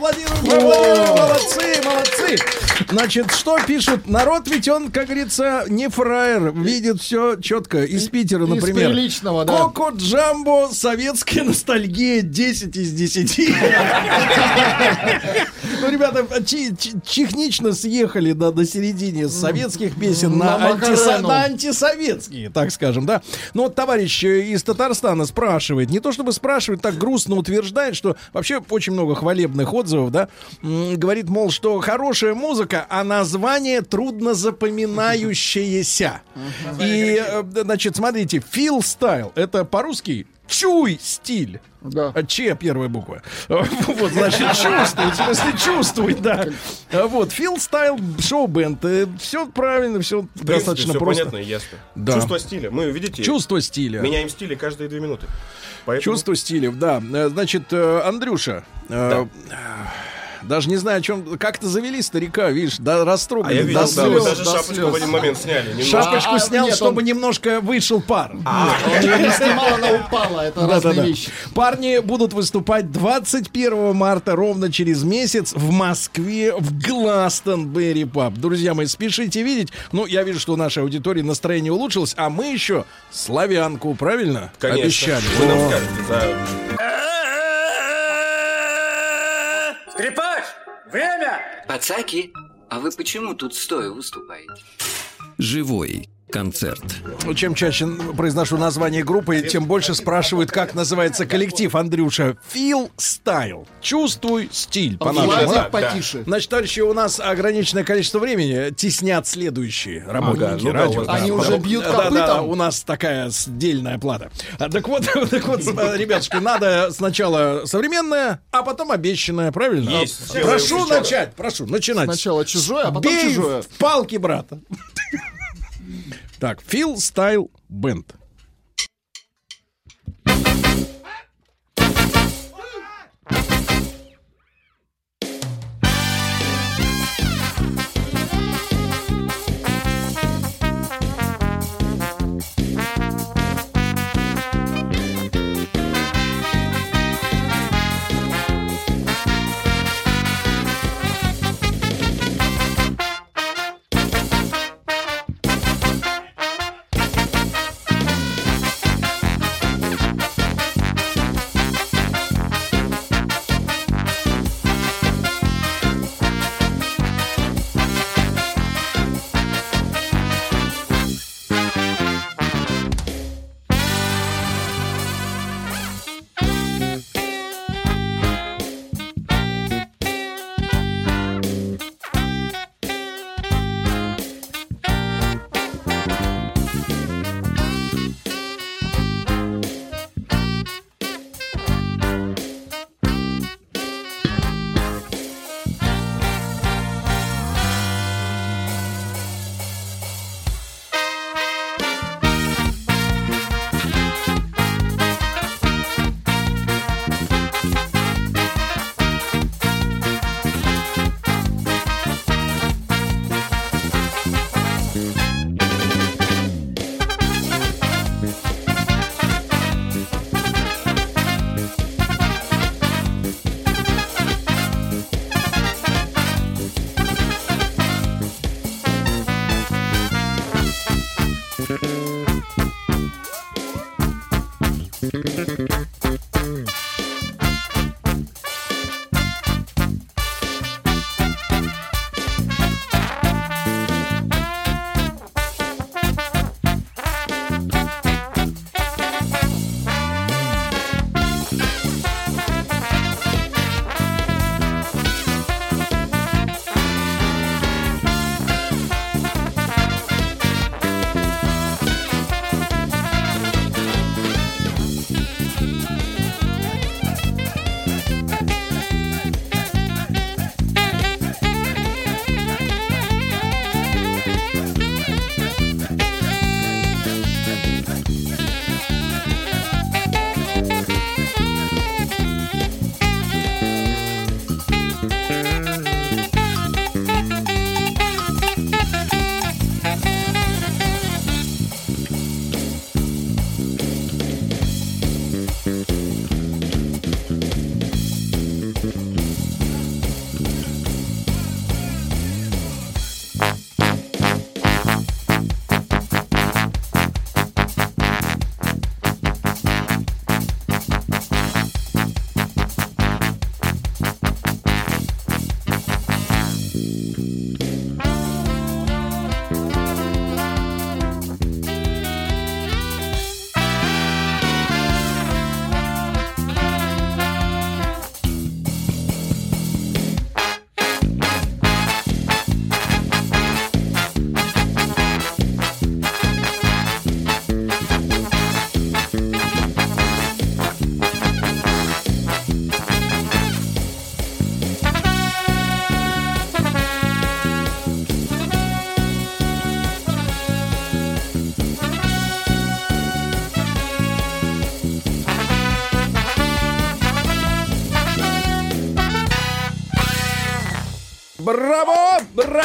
Поаплодируем, поаплодируем, молодцы, молодцы. Значит, что пишут? Народ ведь он, как говорится, не фраер, видит все четко. Из Питера, из например. приличного, да. Коко Джамбо, советская ностальгия, 10 из 10. Ну, ребята, технично съехали до середины с советских песен на, На Макарену. на антисоветские, так скажем, да. Но вот товарищ из Татарстана спрашивает, не то чтобы спрашивает, так грустно утверждает, что вообще очень много хвалебных отзывов, да, говорит, мол, что хорошая музыка, а название трудно запоминающееся. И, э, значит, смотрите, feel style, это по-русски чуй стиль. Да. А Че первая буква. Вот, значит, чувствовать, в смысле чувствовать, да. А Вот, Фил Стайл Шоу Бенд. Все правильно, все достаточно просто. понятно и ясно. Да. Чувство стиля. Мы, видите, Чувство стиля. меняем стили каждые две минуты. Поэтому... Чувство стиля, да. Э, Значит, э, Андрюша, э, Даже не знаю, о чем... Как-то завели старика, видишь, да, растрогали. А я видел, до да, вы слез. даже до шапочку слез. в один момент сняли. немножко. Шапочку А, снял, нет, чтобы он- немножко вышел пар. Он ее не снимал, она упала. Это разные Да-да-да. вещи. Парни будут выступать 21 марта, ровно через месяц, в Москве, в Гластонберри Паб. Друзья мои, спешите видеть. Ну, я вижу, что у нашей аудитории настроение улучшилось, а мы еще славянку, правильно? Конечно. Обещали. Вы нам скажете за Скрипач, время! Пацаки, а вы почему тут стоя выступаете? Живой концерт. Ну, Чем чаще произношу название группы, тем больше спрашивают, как называется коллектив, Андрюша. Feel Style. Чувствуй стиль. по-нашему, Владик, да? потише. Значит, товарищи, у нас ограниченное количество времени. Теснят следующие работники Ага, ну да, радио. у вас Они Да, уже да, бьют да, да, копытом. у нас такая дельная плата. А, Так вот, так вот, ребятушки, надо сначала современное, а потом обещанное, правильно? Есть. Прошу начать, прошу, начинать. Сначала чужое, а потом Бей чужое. в палки, брата. Так, Фил Стайл Бенд.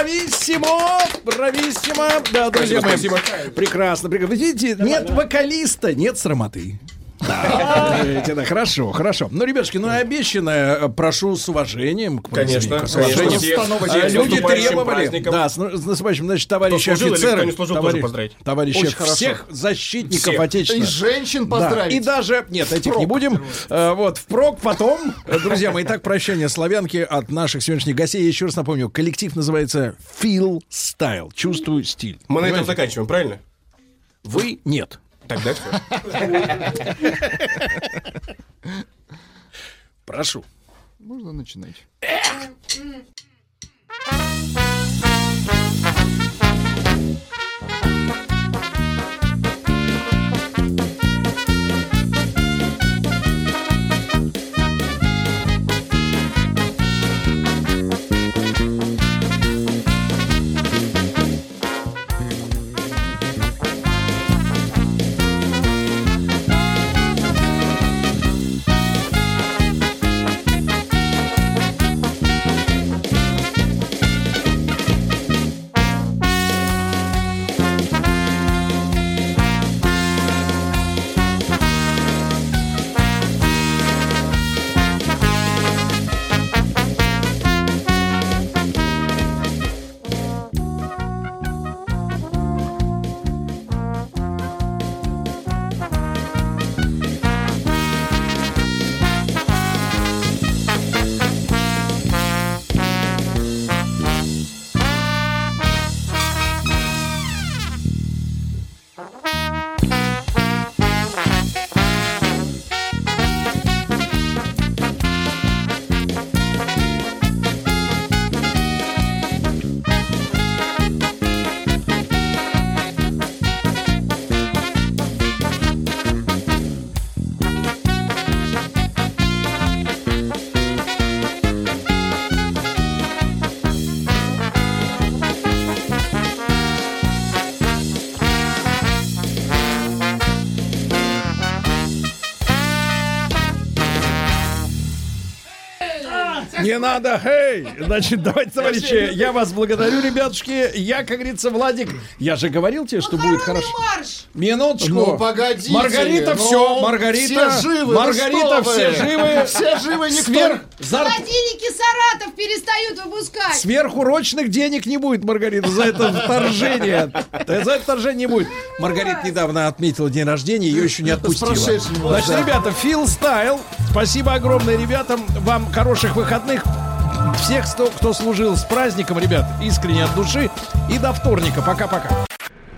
Брависсимо! Брависсимо! Да, друзья мои, прекрасно, прекрасно. Видите, нет вокалиста, нет срамоты. Хорошо, хорошо. Ну, ребятушки, ну и обещанное, э, прошу с уважением к Конечно, с уважением. С Люди требовали, да, с, наступающим, значит, товарищи офицеры, кто не служил, тоже товарищ- поздравить. товарищи, всех защитников. Отечества. И женщин поздравить. И даже, нет, этих не будем. Э, Вот, впрок потом. Э, Друзья мои, итак, прощание славянки от наших сегодняшних гостей. Я еще раз напомню, коллектив называется Feel Style. Чувствую стиль. Мы на этом заканчиваем, правильно? Вы нет. Тогда все. Прошу. Можно начинать. Не надо, хей! Значит, давайте, товарищи, я вас благодарю, ребятушки. Я, как говорится, Владик, я же говорил тебе, что будет хорошо. Минуточку. Ну, погодите. Маргарита, ну, все, Маргарита. Все живы. Маргарита, ну все вы? живы. Все живы, никто. Сверх, зар- Холодильники Саратов перестают выпускать. Сверхурочных денег не будет, Маргарита, за это вторжение. За это вторжение не будет. Маргарита недавно отметила день рождения, ее еще не отпустила. Значит, ребята, Фил Стайл. Спасибо огромное ребятам. Вам хороших выходных. Всех, кто, кто служил с праздником, ребят, искренне от души. И до вторника. Пока-пока.